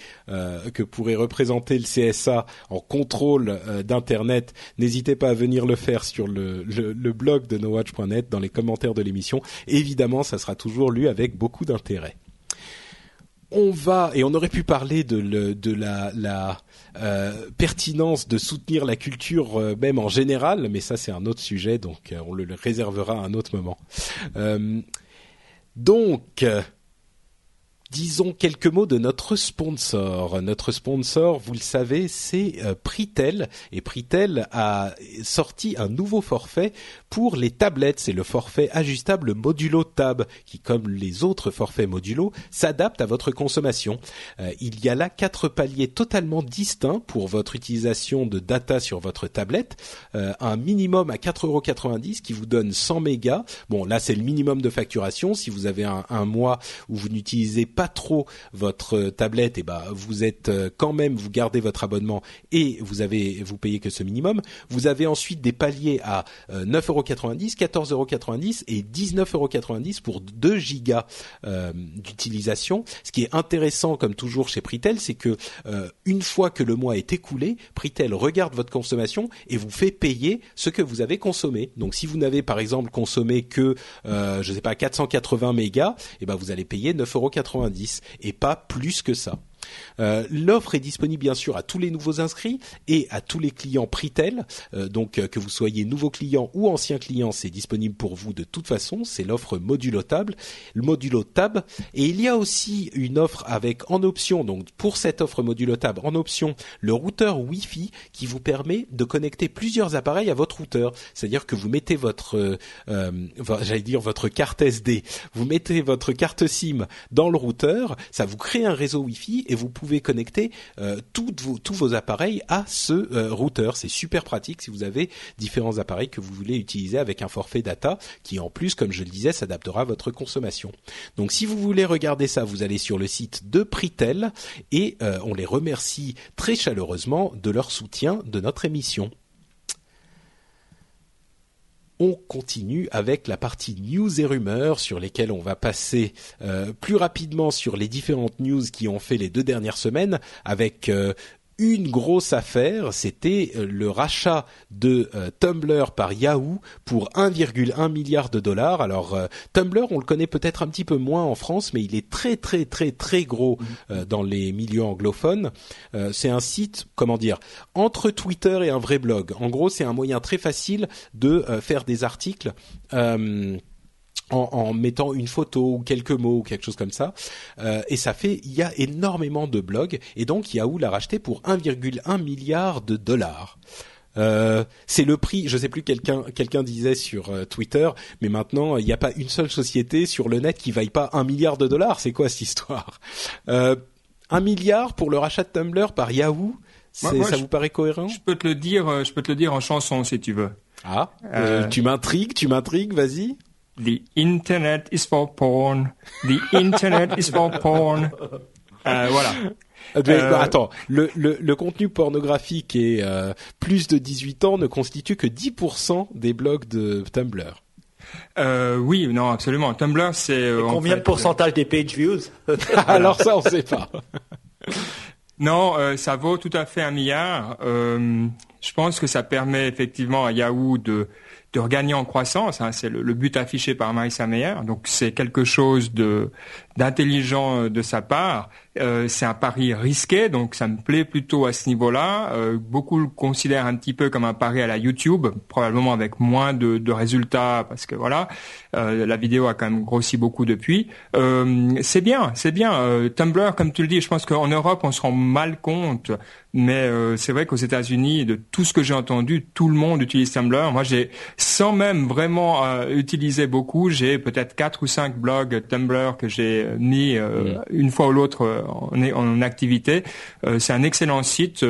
que pourrait représenter le CSA en contrôle d'internet, n'hésitez pas à venir le faire sur le, le, le blog de nowatch.net dans les commentaires de l'émission. Évidemment, ça sera toujours lu avec beaucoup d'intérêt on va et on aurait pu parler de, la, euh, pertinence de soutenir la culture euh, même en général, mais ça c'est un autre sujet, donc euh, on le, réservera à un autre moment. donc Disons quelques mots de notre sponsor. Notre sponsor, vous le savez, c'est euh, Pritel. Et Pritel a sorti un nouveau forfait pour les tablettes. C'est le forfait ajustable modulo tab, qui, comme les autres forfaits modulo, s'adapte à votre consommation. Euh, il y a là quatre paliers totalement distincts pour votre utilisation de data sur votre tablette. Euh, un minimum à 4,90€ qui vous donne 100 mégas. Bon, là, c'est le minimum de facturation. Si vous avez un, un mois où vous n'utilisez pas trop votre tablette, et eh ben vous êtes euh, quand même vous gardez votre abonnement et vous avez vous payez que ce minimum. Vous avez ensuite des paliers à 9,90€, 14,90€ et 19,90€ pour 2 gigas euh, d'utilisation. Ce qui est intéressant comme toujours chez Pritel, c'est que euh, une fois que le mois est écoulé, Pritel regarde votre consommation et vous fait payer ce que vous avez consommé. Donc si vous n'avez par exemple consommé que euh, je sais pas 480 mégas, et eh ben vous allez payer 9,90€ et pas plus que ça. Euh, l'offre est disponible bien sûr à tous les nouveaux inscrits et à tous les clients Pritel. Euh, donc euh, que vous soyez nouveau client ou ancien client, c'est disponible pour vous de toute façon. C'est l'offre modulo table, le. Et il y a aussi une offre avec en option, donc pour cette offre modulo tab en option, le routeur Wi-Fi qui vous permet de connecter plusieurs appareils à votre routeur. C'est-à-dire que vous mettez votre, j'allais dire votre carte SD, vous mettez votre carte SIM dans le routeur, ça vous crée un réseau Wi-Fi et vous pouvez connecter euh, tous vos appareils à ce euh, routeur. C'est super pratique si vous avez différents appareils que vous voulez utiliser avec un forfait data qui en plus, comme je le disais, s'adaptera à votre consommation. Donc si vous voulez regarder ça, vous allez sur le site de Pritel et euh, on les remercie très chaleureusement de leur soutien de notre émission on continue avec la partie news et rumeurs sur lesquelles on va passer euh, plus rapidement sur les différentes news qui ont fait les deux dernières semaines avec euh, une grosse affaire, c'était euh, le rachat de euh, Tumblr par Yahoo pour 1,1 milliard de dollars. Alors euh, Tumblr, on le connaît peut-être un petit peu moins en France, mais il est très très très très gros mhm. dans les milieux anglophones. c'est un site, comment dire, entre Twitter et un vrai blog. En gros, c'est un moyen très facile de faire des articles en, en, mettant une photo ou quelques mots ou quelque chose comme ça. Euh, et ça fait, il y a énormément de blogs. Et donc Yahoo l'a racheté pour 1,1 milliard de dollars. Euh, c'est le prix, je sais plus quelqu'un quelqu'un disait sur euh, Twitter, mais maintenant il n'y a pas une seule société sur le net qui vaille pas un milliard de dollars. C'est quoi cette histoire? Euh, Un milliard pour le rachat de Tumblr par Yahoo, ça vous paraît cohérent? Je peux te le dire, je peux te le dire en chanson si tu veux. Ah, tu m'intrigues, tu m'intrigues, vas-y. The Internet is for porn. The Internet is for porn. Euh, voilà. Euh, euh, attends, le, le, le, contenu pornographique et euh, plus de 18 ans ne constitue que 10% des blogs de Tumblr. Euh, oui, non, absolument. Tumblr, c'est combien de pourcentage des page views [laughs] Alors ça, on sait pas. non, ça vaut tout à fait un milliard. je pense que ça permet effectivement à Yahoo de de regagner en croissance. Hein, c'est le, but affiché par Marissa Meyer. Donc c'est quelque chose de d'intelligent de sa part. Euh, c'est un pari risqué, donc ça me plaît plutôt à ce niveau-là. Euh, beaucoup le considèrent un petit peu comme un pari à la YouTube, probablement avec moins de, de résultats parce que voilà, euh, la vidéo a quand même grossi beaucoup depuis. Euh, c'est bien, c'est bien. Euh, Tumblr, comme tu le dis, je pense qu'en Europe on se rend mal compte mais euh, c'est vrai qu'aux États-Unis, de tout ce que j'ai entendu, tout le monde utilise Tumblr. Moi, j'ai, sans même vraiment euh, utiliser beaucoup, j'ai peut-être quatre ou cinq blogs Tumblr que j'ai mis euh, mm. une fois ou l'autre en, en, activité. c'est un excellent site.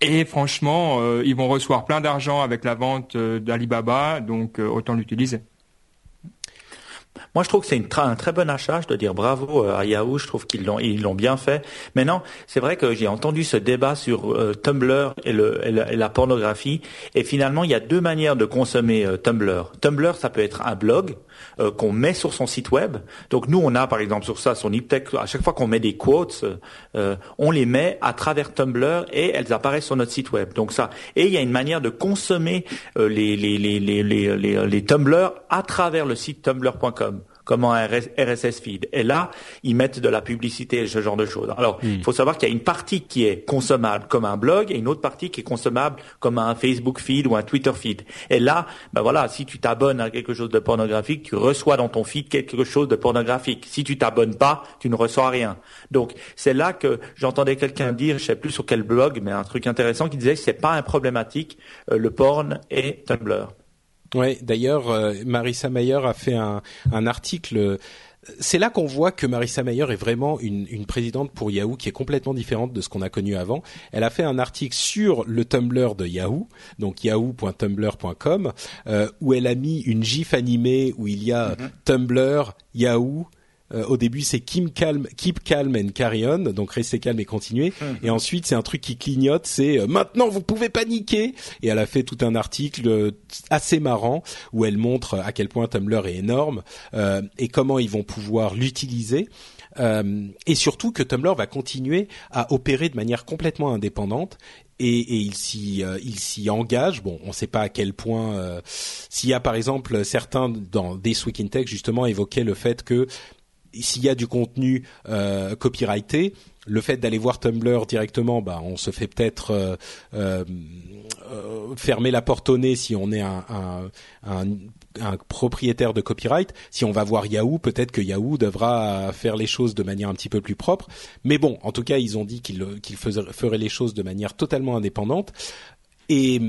et franchement, ils vont recevoir plein d'argent avec la vente d'Alibaba, donc autant l'utiliser. Moi, je trouve que c'est un très bon achat. Je dois dire bravo euh, à Yahoo. Je trouve qu'ils l'ont ils l'ont bien fait. Maintenant, c'est vrai que j'ai entendu ce débat sur euh, Tumblr et, le, la, pornographie. Et finalement, il y a deux manières de consommer euh, Tumblr. Tumblr, ça peut être un blog qu'on met sur son site web. Donc nous, on a par exemple sur ça, son Iptech, à chaque fois qu'on met des quotes, on les met à travers Tumblr et elles apparaissent sur notre site web. Donc ça. Et il y a une manière de consommer les, les, les, les, les Tumblr à travers le site tumblr.com comme un RSS feed. Et là, ils mettent de la publicité et ce genre de choses. Alors, hmm. il faut savoir qu'il y a une partie qui est consommable comme un blog et une autre partie qui est consommable comme un Facebook feed ou un Twitter feed. Et là, ben voilà, si tu t'abonnes à quelque chose de pornographique, tu reçois dans ton feed quelque chose de pornographique. Si tu t'abonnes pas, tu ne reçois rien. Donc, c'est là que j'entendais quelqu'un dire, je sais plus sur quel blog, mais un truc intéressant qui disait que c'est pas un problématique, euh, le porn et Tumblr. Ouais, d'ailleurs, euh, Marissa Mayer a fait un, un article. C'est là qu'on voit que Marissa Mayer est vraiment une, une, présidente pour Yahoo qui est complètement différente de ce qu'on a connu avant. Elle a fait un article sur le Tumblr de Yahoo, donc yahoo.tumblr.com, euh, où elle a mis une gif animée où il y a mm-hmm. Tumblr, Yahoo, euh, au début, c'est Keep Calm, Keep Calm and Carry On, donc restez calme et continuez. Mhm. Et ensuite, c'est un truc qui clignote, c'est euh, maintenant vous pouvez paniquer. Et elle a fait tout un article euh, assez marrant où elle montre à quel point Tumblr est énorme et comment ils vont pouvoir l'utiliser. et surtout que Tumblr va continuer à opérer de manière complètement indépendante et, et, il s'y il s'y engage. Bon, on ne sait pas à quel point. S'il y a par exemple certains dans des Week in Tech justement évoquaient le fait que s'il y a du contenu euh, copyrighté, le fait d'aller voir Tumblr directement, bah, on se fait peut-être euh, euh, fermer la porte au nez si on est un, propriétaire de copyright. Si on va voir Yahoo, peut-être que Yahoo devra faire les choses de manière un petit peu plus propre. Mais bon, en tout cas, ils ont dit qu'ils feraient les choses de manière totalement indépendante. Et,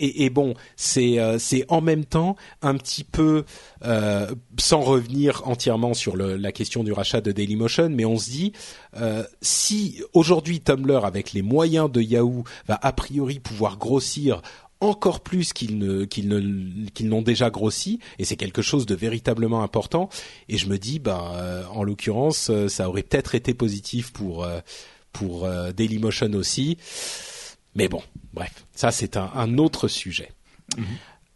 et, bon, c'est euh, c'est en même temps un petit peu euh, sans revenir entièrement sur le, la question du rachat de Dailymotion, mais on se dit euh, si aujourd'hui Tumblr avec les moyens de Yahoo va a priori pouvoir grossir encore plus qu'ils ne qu'ils ne qu'ils n'ont déjà grossi et c'est quelque chose de véritablement important et je me dis bah euh, en l'occurrence ça aurait peut-être été positif pour pour Dailymotion aussi mais bon, bref, ça c'est un, autre sujet. Mhm.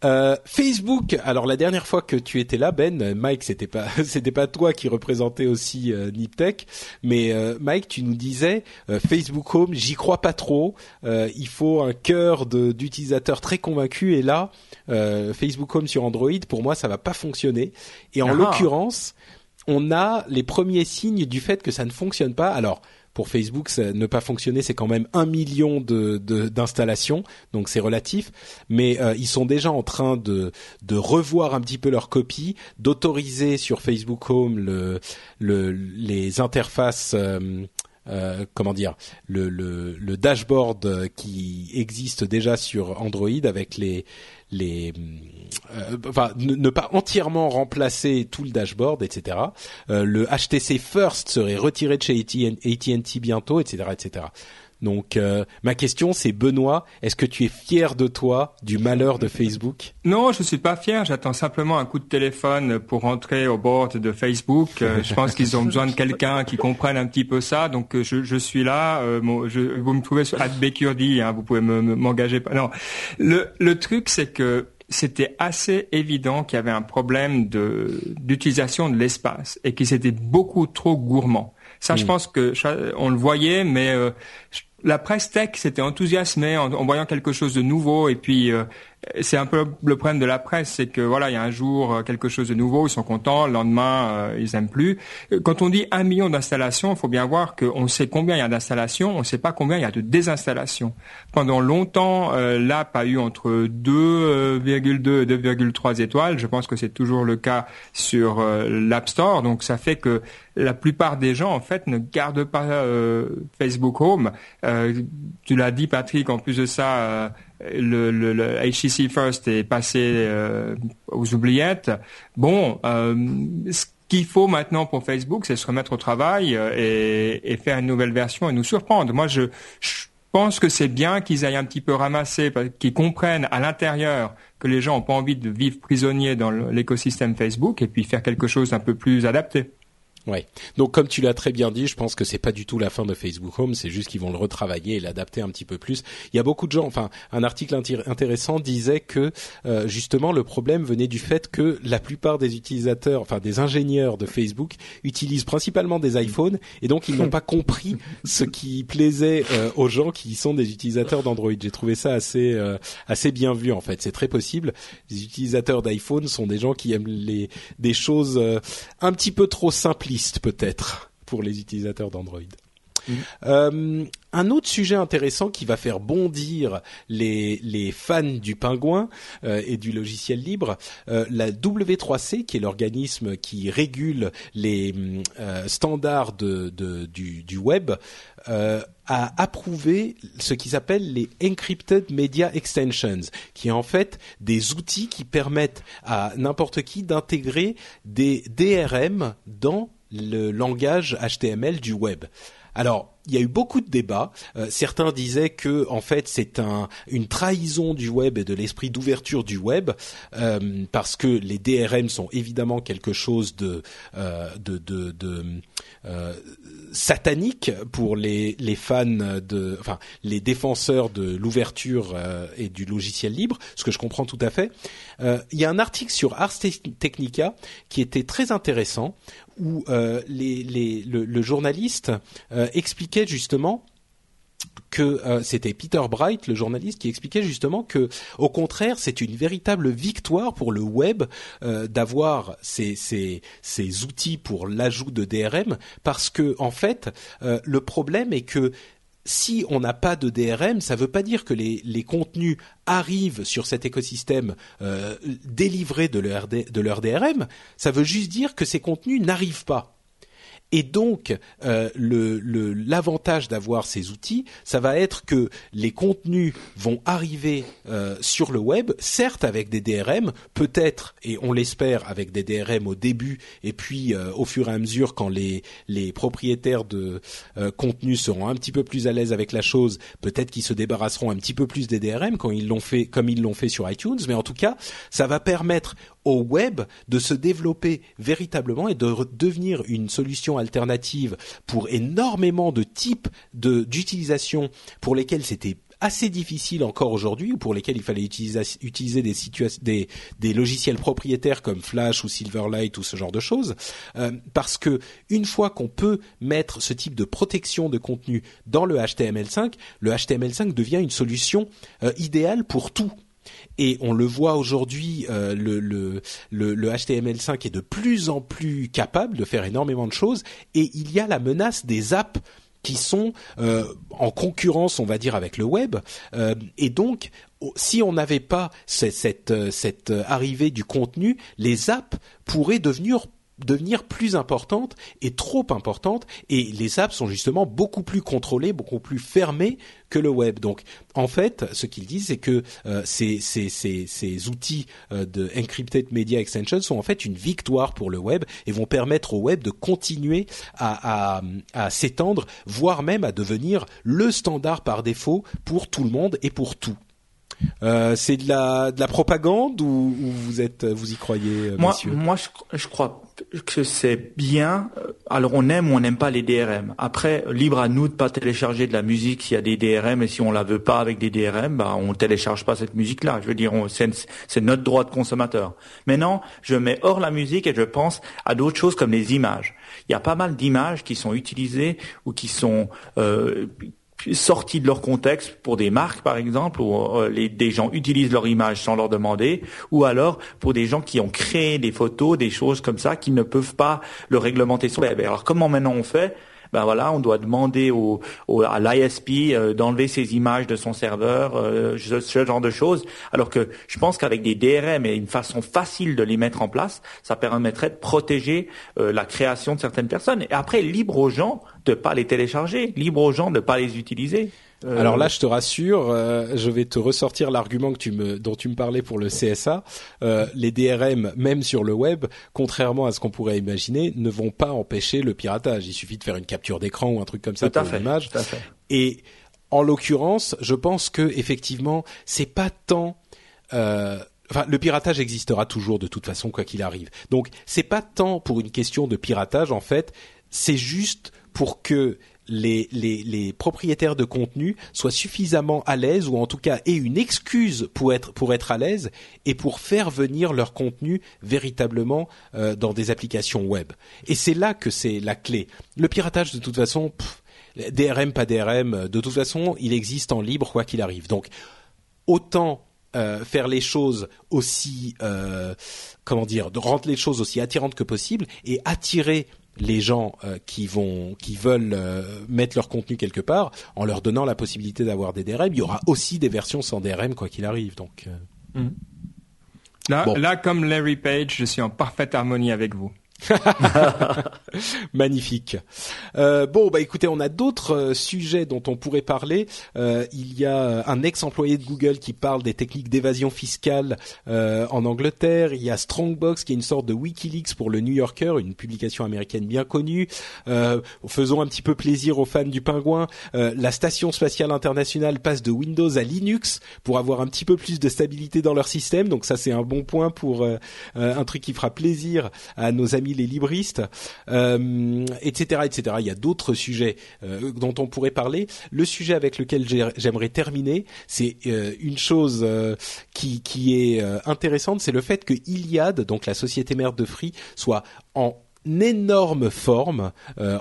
Euh, Facebook. Alors la dernière fois que tu étais là, Ben, Mike, c'était pas [laughs] c'était pas toi qui représentait aussi euh, Niptech, mais euh, Mike, tu nous disais euh, Facebook Home, j'y crois pas trop. il faut un cœur d'utilisateurs très convaincus et là, Facebook Home sur Android, pour moi, ça va pas fonctionner. Et en ah. l'occurrence, on a les premiers signes du fait que ça ne fonctionne pas. Alors pour Facebook, ne pas fonctionner, c'est quand même un million de d'installations, donc c'est relatif. Mais euh, ils sont déjà en train de de revoir un petit peu leur copie, d'autoriser sur Facebook Home le, le les interfaces. Euh, euh, comment dire le, le, le, dashboard qui existe déjà sur Android avec les les euh, ne, pas entièrement remplacer tout le dashboard etc euh, le HTC First serait retiré de chez AT&T bientôt etc etc donc euh, ma question c'est Benoît, est-ce que tu es fier de toi du malheur de Facebook? Non, je suis pas fier. J'attends simplement un coup de téléphone pour rentrer au board de Facebook. Euh, je pense qu'ils ont besoin de quelqu'un qui comprenne un petit peu ça. Donc euh, je, je suis là. je, vous me trouvez sur @becurdy. Hein, vous pouvez m'engager. non, le le truc c'est que c'était assez évident qu'il y avait un problème d'utilisation de l'espace et qu'ils étaient beaucoup trop gourmands. Ça, je mm. pense que on le voyait, mais la presse tech s'était enthousiasmée en, voyant quelque chose de nouveau et puis euh, c'est un peu le problème de la presse, c'est que voilà, il y a un jour euh, quelque chose de nouveau, ils sont contents, le lendemain euh, ils aiment plus. Quand on dit un million d'installations, il faut bien voir qu'on sait combien il y a d'installations, on ne sait pas combien il y a de désinstallations. Pendant longtemps, euh, l'app a eu entre 2,2 et 2,3 étoiles. Je pense que c'est toujours le cas sur l'App Store, donc ça fait que la plupart des gens en fait ne gardent pas Facebook Home. tu l'as dit, Patrick. En plus de ça le, le, le, HTC First est passé euh, aux oubliettes. Bon, euh, ce qu'il faut maintenant pour Facebook, c'est se remettre au travail euh, et, et, faire une nouvelle version et nous surprendre. Moi, je, je pense que c'est bien qu'ils aillent un petit peu ramasser, qu'ils comprennent à l'intérieur que les gens n'ont pas envie de vivre prisonniers dans l'écosystème Facebook et puis faire quelque chose d'un peu plus adapté. Ouais. Donc comme tu l'as très bien dit, je pense que c'est pas du tout la fin de Facebook Home, c'est juste qu'ils vont le retravailler et l'adapter un petit peu plus. Il y a beaucoup de gens, enfin un article intéressant disait que euh, justement le problème venait du fait que la plupart des utilisateurs, enfin des ingénieurs de Facebook utilisent principalement des iPhones et donc ils n'ont pas compris ce qui plaisait euh, aux gens qui sont des utilisateurs d'Android. J'ai trouvé ça assez euh, assez bien vu en fait. C'est très possible. Les utilisateurs d'iPhone sont des gens qui aiment les des choses un petit peu trop simples peut-être pour les utilisateurs d'Android. Mm. Euh, un autre sujet intéressant qui va faire bondir les, les fans du pingouin euh, et du logiciel libre, euh, la W3C, qui est l'organisme qui régule les standards de, du, du, web, a approuvé ce qui s'appelle les Encrypted Media Extensions, qui est en fait des outils qui permettent à n'importe qui d'intégrer des DRM dans le langage HTML du web. Alors, il y a eu beaucoup de débats. Euh, certains disaient que en fait c'est un, une trahison du web et de l'esprit d'ouverture du web euh, parce que les DRM sont évidemment quelque chose de euh, de, de, de satanique pour les, les fans de, enfin les défenseurs de l'ouverture et du logiciel libre, ce que je comprends tout à fait. il y a un article sur Ars Technica qui était très intéressant où les, les, le, le journaliste expliquait justement que euh, c'était Peter Bright, le journaliste, qui expliquait justement que, au contraire, c'est une véritable victoire pour le web euh, d'avoir ces, outils pour l'ajout de DRM, parce que en fait, euh, le problème est que si on n'a pas de DRM, ça ne veut pas dire que les, contenus arrivent sur cet écosystème leur, de leur DRM. Ça veut juste dire que ces contenus n'arrivent pas. Et donc, euh, l'avantage d'avoir ces outils, ça va être que les contenus vont arriver euh, sur le web, certes avec des DRM, peut-être, et on l'espère, avec des DRM au début, et puis euh, au fur et à mesure, quand les, les propriétaires de contenus seront un petit peu plus à l'aise avec la chose, peut-être qu'ils se débarrasseront un petit peu plus des DRM quand ils l'ont fait, comme ils l'ont fait sur iTunes. Mais en tout cas, ça va permettre au web de se développer véritablement et de devenir une solution alternative pour énormément de types de d'utilisation pour lesquels c'était assez difficile encore aujourd'hui, pour lesquels il fallait utiliser, utiliser des, des, des, logiciels propriétaires comme Flash ou Silverlight ou ce genre de choses, euh, parce que une fois qu'on peut mettre ce type de protection de contenu dans le HTML5, le HTML5 devient une solution euh, idéale pour tout et on le voit aujourd'hui, euh, le, le, le, HTML5 est de plus en plus capable de faire énormément de choses, et il y a la menace des apps qui sont euh, en concurrence, on va dire, avec le web, euh, et donc si on n'avait pas cette arrivée du contenu, les apps pourraient devenir devenir plus importante et trop importante et les apps sont justement beaucoup plus contrôlées, beaucoup plus fermées que le web. Donc en fait, ce qu'ils disent c'est que euh, ces, ces, ces, ces, outils euh, de encrypted media extension sont en fait une victoire pour le web et vont permettre au web de continuer à, à, à s'étendre, voire même à devenir le standard par défaut pour tout le monde et pour tout. Euh, c'est de la, de la propagande ou, vous êtes, vous y croyez, euh, moi, Moi, je, je crois que c'est bien. Alors, on aime ou on n'aime pas les DRM. Après, libre à nous de pas télécharger de la musique s'il y a des DRM et si on la veut pas avec des DRM, bah, on télécharge pas cette musique-là. Je veux dire, c'est notre droit de consommateur. Maintenant, je mets hors la musique et je pense à d'autres choses comme les images. Il y a pas mal d'images qui sont utilisées ou qui sont euh, sortis de leur contexte pour des marques par exemple où euh, les, des gens utilisent leur image sans leur demander ou alors pour des gens qui ont créé des photos des choses comme ça qui ne peuvent pas le réglementer sur web. Alors comment maintenant on fait ben voilà, on doit demander au, à l'ISP euh, d'enlever ces images de son serveur, euh, ce, genre de choses. Alors que je pense qu'avec des DRM et une façon facile de les mettre en place, ça permettrait de protéger euh, la création de certaines personnes. Et après, libre aux gens de pas les télécharger, libre aux gens de pas les utiliser. Euh, Alors là, je te rassure, euh, je vais te ressortir l'argument que tu me, dont tu me parlais pour le CSA. Euh, les DRM, même sur le web, contrairement à ce qu'on pourrait imaginer, ne vont pas empêcher le piratage. Il suffit de faire une capture d'écran ou un truc comme ça pour l'image. Et en l'occurrence, je pense que effectivement, c'est pas tant Enfin, le piratage existera toujours de toute façon, quoi qu'il arrive. Donc, c'est pas tant pour une question de piratage, en fait, c'est juste pour que les, propriétaires de contenu soient suffisamment à l'aise ou en tout cas aient une excuse pour être pour être à l'aise et pour faire venir leur contenu véritablement euh, dans des applications web. Et c'est là que c'est la clé. Le piratage de toute façon, DRM pas DRM, de toute façon, il existe en libre quoi qu'il arrive. Donc autant euh, faire les choses aussi euh, comment dire, rendre les choses aussi attirantes que possible et attirer les gens euh, qui vont qui veulent euh, mettre leur contenu quelque part en leur donnant la possibilité d'avoir des DRM. Il y aura aussi des versions sans DRM quoi qu'il arrive. Donc euh. mm. là, là, comme Larry Page, je suis en parfaite harmonie avec vous. [laughs] Magnifique. Euh, bon, bah écoutez, on a d'autres euh, sujets dont on pourrait parler. Euh, il y a un ex-employé de Google qui parle des techniques d'évasion fiscale euh, en Angleterre. Il y a Strongbox qui est une sorte de WikiLeaks pour le New Yorker, une publication américaine bien connue. faisons un petit peu plaisir aux fans du pingouin. la station spatiale internationale passe de Windows à Linux pour avoir un petit peu plus de stabilité dans leur système. Donc ça, c'est un bon point pour un truc qui fera plaisir à nos amis les libristes, euh, etc., etc. Il y a d'autres sujets euh, dont on pourrait parler. Le sujet avec lequel j'aimerais terminer, c'est euh, une chose qui, est intéressante, c'est le fait que Iliad, donc la société mère de Free, soit en énorme forme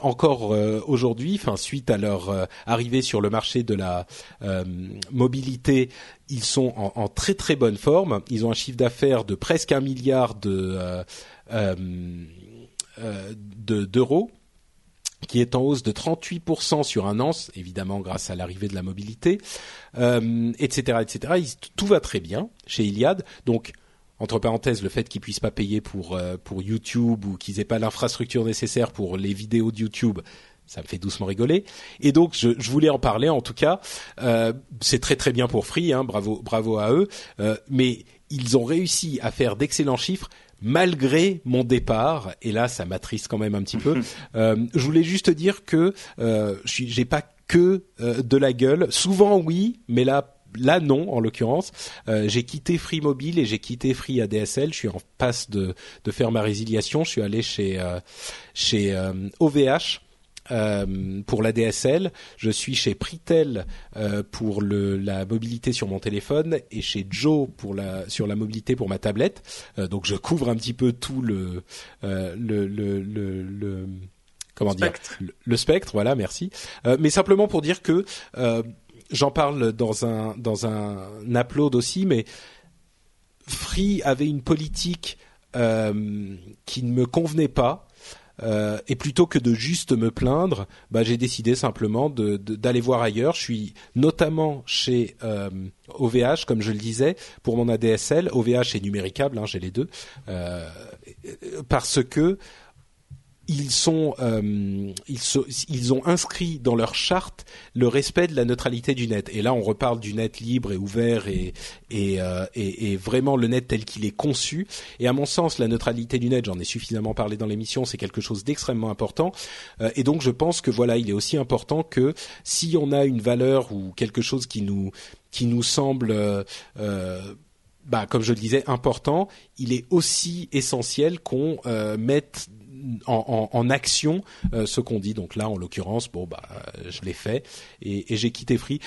encore aujourd'hui, suite à leur arrivée sur le marché de la mobilité, ils sont en, en, très très bonne forme. Ils ont un chiffre d'affaires de presque un milliard de euh, d'euros qui est en hausse de 38% sur un an, évidemment grâce à l'arrivée de la mobilité, euh, etc., etc. tout va très bien chez Iliad. Donc, entre parenthèses, le fait qu'ils puissent pas payer pour euh, pour YouTube ou qu'ils aient pas l'infrastructure nécessaire pour les vidéos de YouTube, ça me fait doucement rigoler. Et donc, je, je voulais en parler. En tout cas, c'est très très bien pour Free, hein, bravo bravo à eux. Mais ils ont réussi à faire d'excellents chiffres malgré mon départ, et là ça m'attriste quand même un petit peu. [laughs] Euh, je voulais juste dire que euh, j'ai pas que euh, de la gueule. Souvent oui, mais là là non en l'occurrence. Euh, j'ai quitté Free Mobile et j'ai quitté Free ADSL. Je suis en passe de de faire ma résiliation. Je suis allé chez euh, chez OVH euh, pour la DSL, je suis chez Pritel euh, pour le, la mobilité sur mon téléphone et chez Joe pour la sur la mobilité pour ma tablette. Euh, donc je couvre un petit peu tout le le, le, le, le comment dire le, spectre. Voilà, merci. mais simplement pour dire que j'en parle dans un dans un upload aussi, mais Free avait une politique qui ne me convenait pas euh, et plutôt que de juste me plaindre, bah, j'ai décidé simplement d'aller voir ailleurs. Je suis notamment chez OVH, euh, comme je le disais, pour mon ADSL. OVH est numéricable, hein, j'ai les deux, euh, parce que ils sont, euh, ils, ont inscrit dans leur charte le respect de la neutralité du net. Et là, on reparle du net libre et ouvert euh, et, vraiment le net tel qu'il est conçu. Et à mon sens, la neutralité du net, j'en ai suffisamment parlé dans l'émission, c'est quelque chose d'extrêmement important. Euh, et donc, je pense que voilà, il est aussi important que si on a une valeur ou quelque chose qui nous qui nous semble bah, comme je le disais, important, il est aussi essentiel qu'on mette en, action euh, ce qu'on dit. Donc là, en l'occurrence, bon bah, je l'ai fait et, j'ai quitté Free.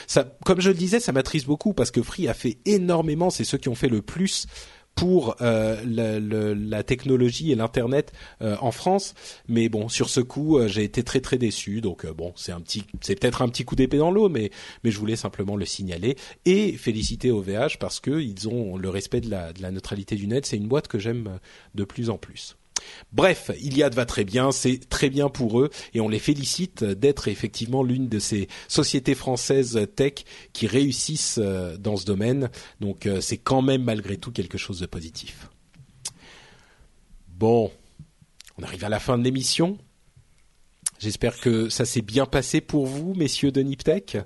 Comme je le disais, ça m'attriste beaucoup parce que Free a fait énormément. C'est ceux qui ont fait le plus pour euh, la technologie et l'internet euh, en France. Mais bon, sur ce coup, euh, j'ai été très très déçu. Donc bon, c'est un petit, c'est peut-être un petit coup d'épée dans l'eau, mais mais je voulais simplement le signaler et féliciter OVH parce que ils ont le respect de la, de la neutralité du net. C'est une boîte que j'aime de plus en plus. Bref, Iliad va très bien, c'est très bien pour eux et on les félicite d'être effectivement l'une de ces sociétés françaises tech qui réussissent euh, dans ce domaine. Donc euh, c'est quand même malgré tout quelque chose de positif. Bon, on arrive à la fin de l'émission. J'espère que ça s'est bien passé pour vous, messieurs de Niptech.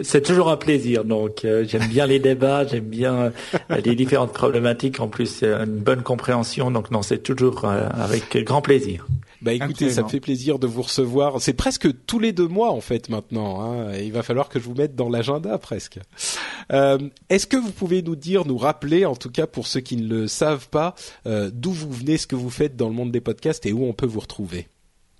C'est toujours un plaisir. Donc, euh, j'aime bien les débats, j'aime bien euh, les différentes problématiques. En plus, c'est une bonne compréhension. Donc, non, c'est toujours euh, avec grand plaisir. Bah écoutez, ça me fait plaisir de vous recevoir. C'est presque tous les deux mois en fait maintenant. Hein. Il va falloir que je vous mette dans l'agenda presque. Est-ce que vous pouvez nous dire, nous rappeler, en tout cas pour ceux qui ne le savent pas, d'où vous venez, ce que vous faites dans le monde des podcasts et où on peut vous retrouver?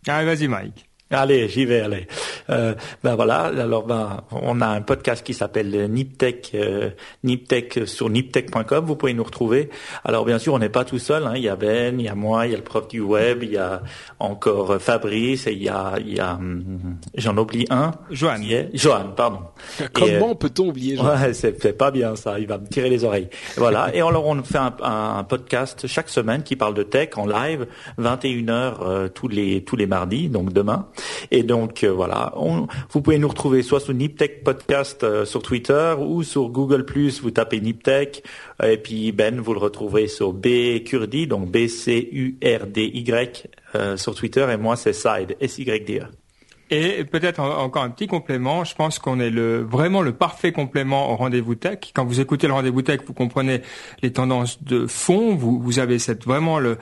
Allez, vas-y Mike. Allez, j'y vais, allez. Euh, ben voilà, alors ben on a un podcast qui s'appelle Niptech, euh, Niptech sur niptech.com. Vous pouvez nous retrouver. Alors bien sûr, on n'est pas tout seul. Hein. Il y a Ben, il y a moi, il y a le prof du web, il y a encore Fabrice et il y a, il y a, hum, j'en oublie un. Johan. Johan, pardon. [laughs] Comment euh, peut-on oublier Johan? Ouais, c'est pas bien ça. Il va me tirer les oreilles. Voilà. [laughs] Et alors on fait un, un, podcast chaque semaine qui parle de tech en live, 21 h euh, tous les tous les mardis, donc demain. Et donc euh, voilà, vous pouvez nous retrouver soit sur Niptech Podcast euh, sur Twitter ou sur Google Vous tapez Niptech. Et puis Ben vous le retrouverez sur B Kurdi donc B C U R D Y euh, sur Twitter. Et moi c'est Side S Y D E. Et peut-être encore un petit complément. Je pense qu'on est le vraiment le parfait complément au rendez-vous tech. Quand vous écoutez le rendez-vous tech, vous comprenez les tendances de fond. Vous, vous avez cette vraiment le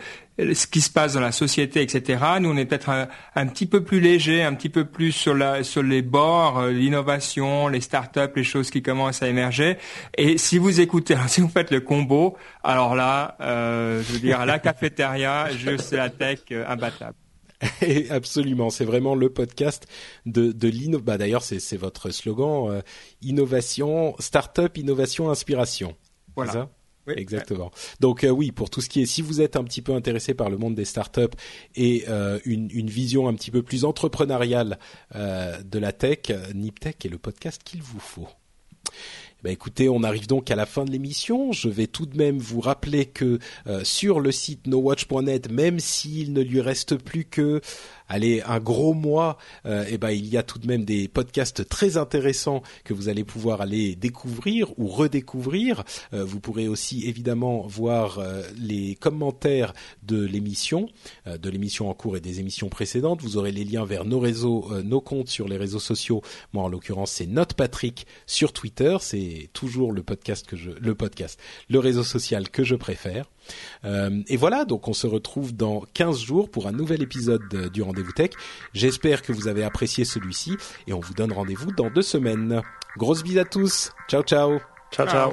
ce qui se passe dans la société, etc. Nous, on est peut-être un, petit peu plus léger, un petit peu plus sur la sur les bords, euh, l'innovation, les startups, les choses qui commencent à émerger. Et si vous écoutez, [laughs] si vous faites le combo, alors là, euh, je veux dire, à la [laughs] cafétéria, c'est la tech euh, imbattable. [laughs] Absolument, c'est vraiment le podcast de, de l'innovation. Bah, d'ailleurs, c'est votre slogan euh, innovation, start-up, innovation, inspiration. Voilà. Ça? Oui, Exactement. Donc euh, oui, pour tout ce qui est, si vous êtes un petit peu intéressé par le monde des startups et euh, une, une, vision un petit peu plus entrepreneuriale de la tech, Niptech est le podcast qu'il vous faut. Bah écoutez, on arrive donc à la fin de l'émission. Je vais tout de même vous rappeler que euh, sur le site nowatch.net, même s'il ne lui reste plus que allez un gros mois, euh, eh ben il y a tout de même des podcasts très intéressants que vous allez pouvoir aller découvrir ou redécouvrir. Euh, vous pourrez aussi évidemment voir euh, les commentaires de l'émission, euh, de l'émission en cours et des émissions précédentes. Vous aurez les liens vers nos réseaux, nos comptes sur les réseaux sociaux. Moi en l'occurrence c'est Note Patrick sur Twitter. C'est toujours le podcast que je, le podcast, le réseau social que je préfère. Euh, et voilà, donc on se retrouve dans 15 jours pour un nouvel épisode du Rendez-vous Tech. J'espère que vous avez apprécié celui-ci et on vous donne rendez-vous dans deux semaines. Grosse bise à tous. Ciao ciao. Ciao ciao.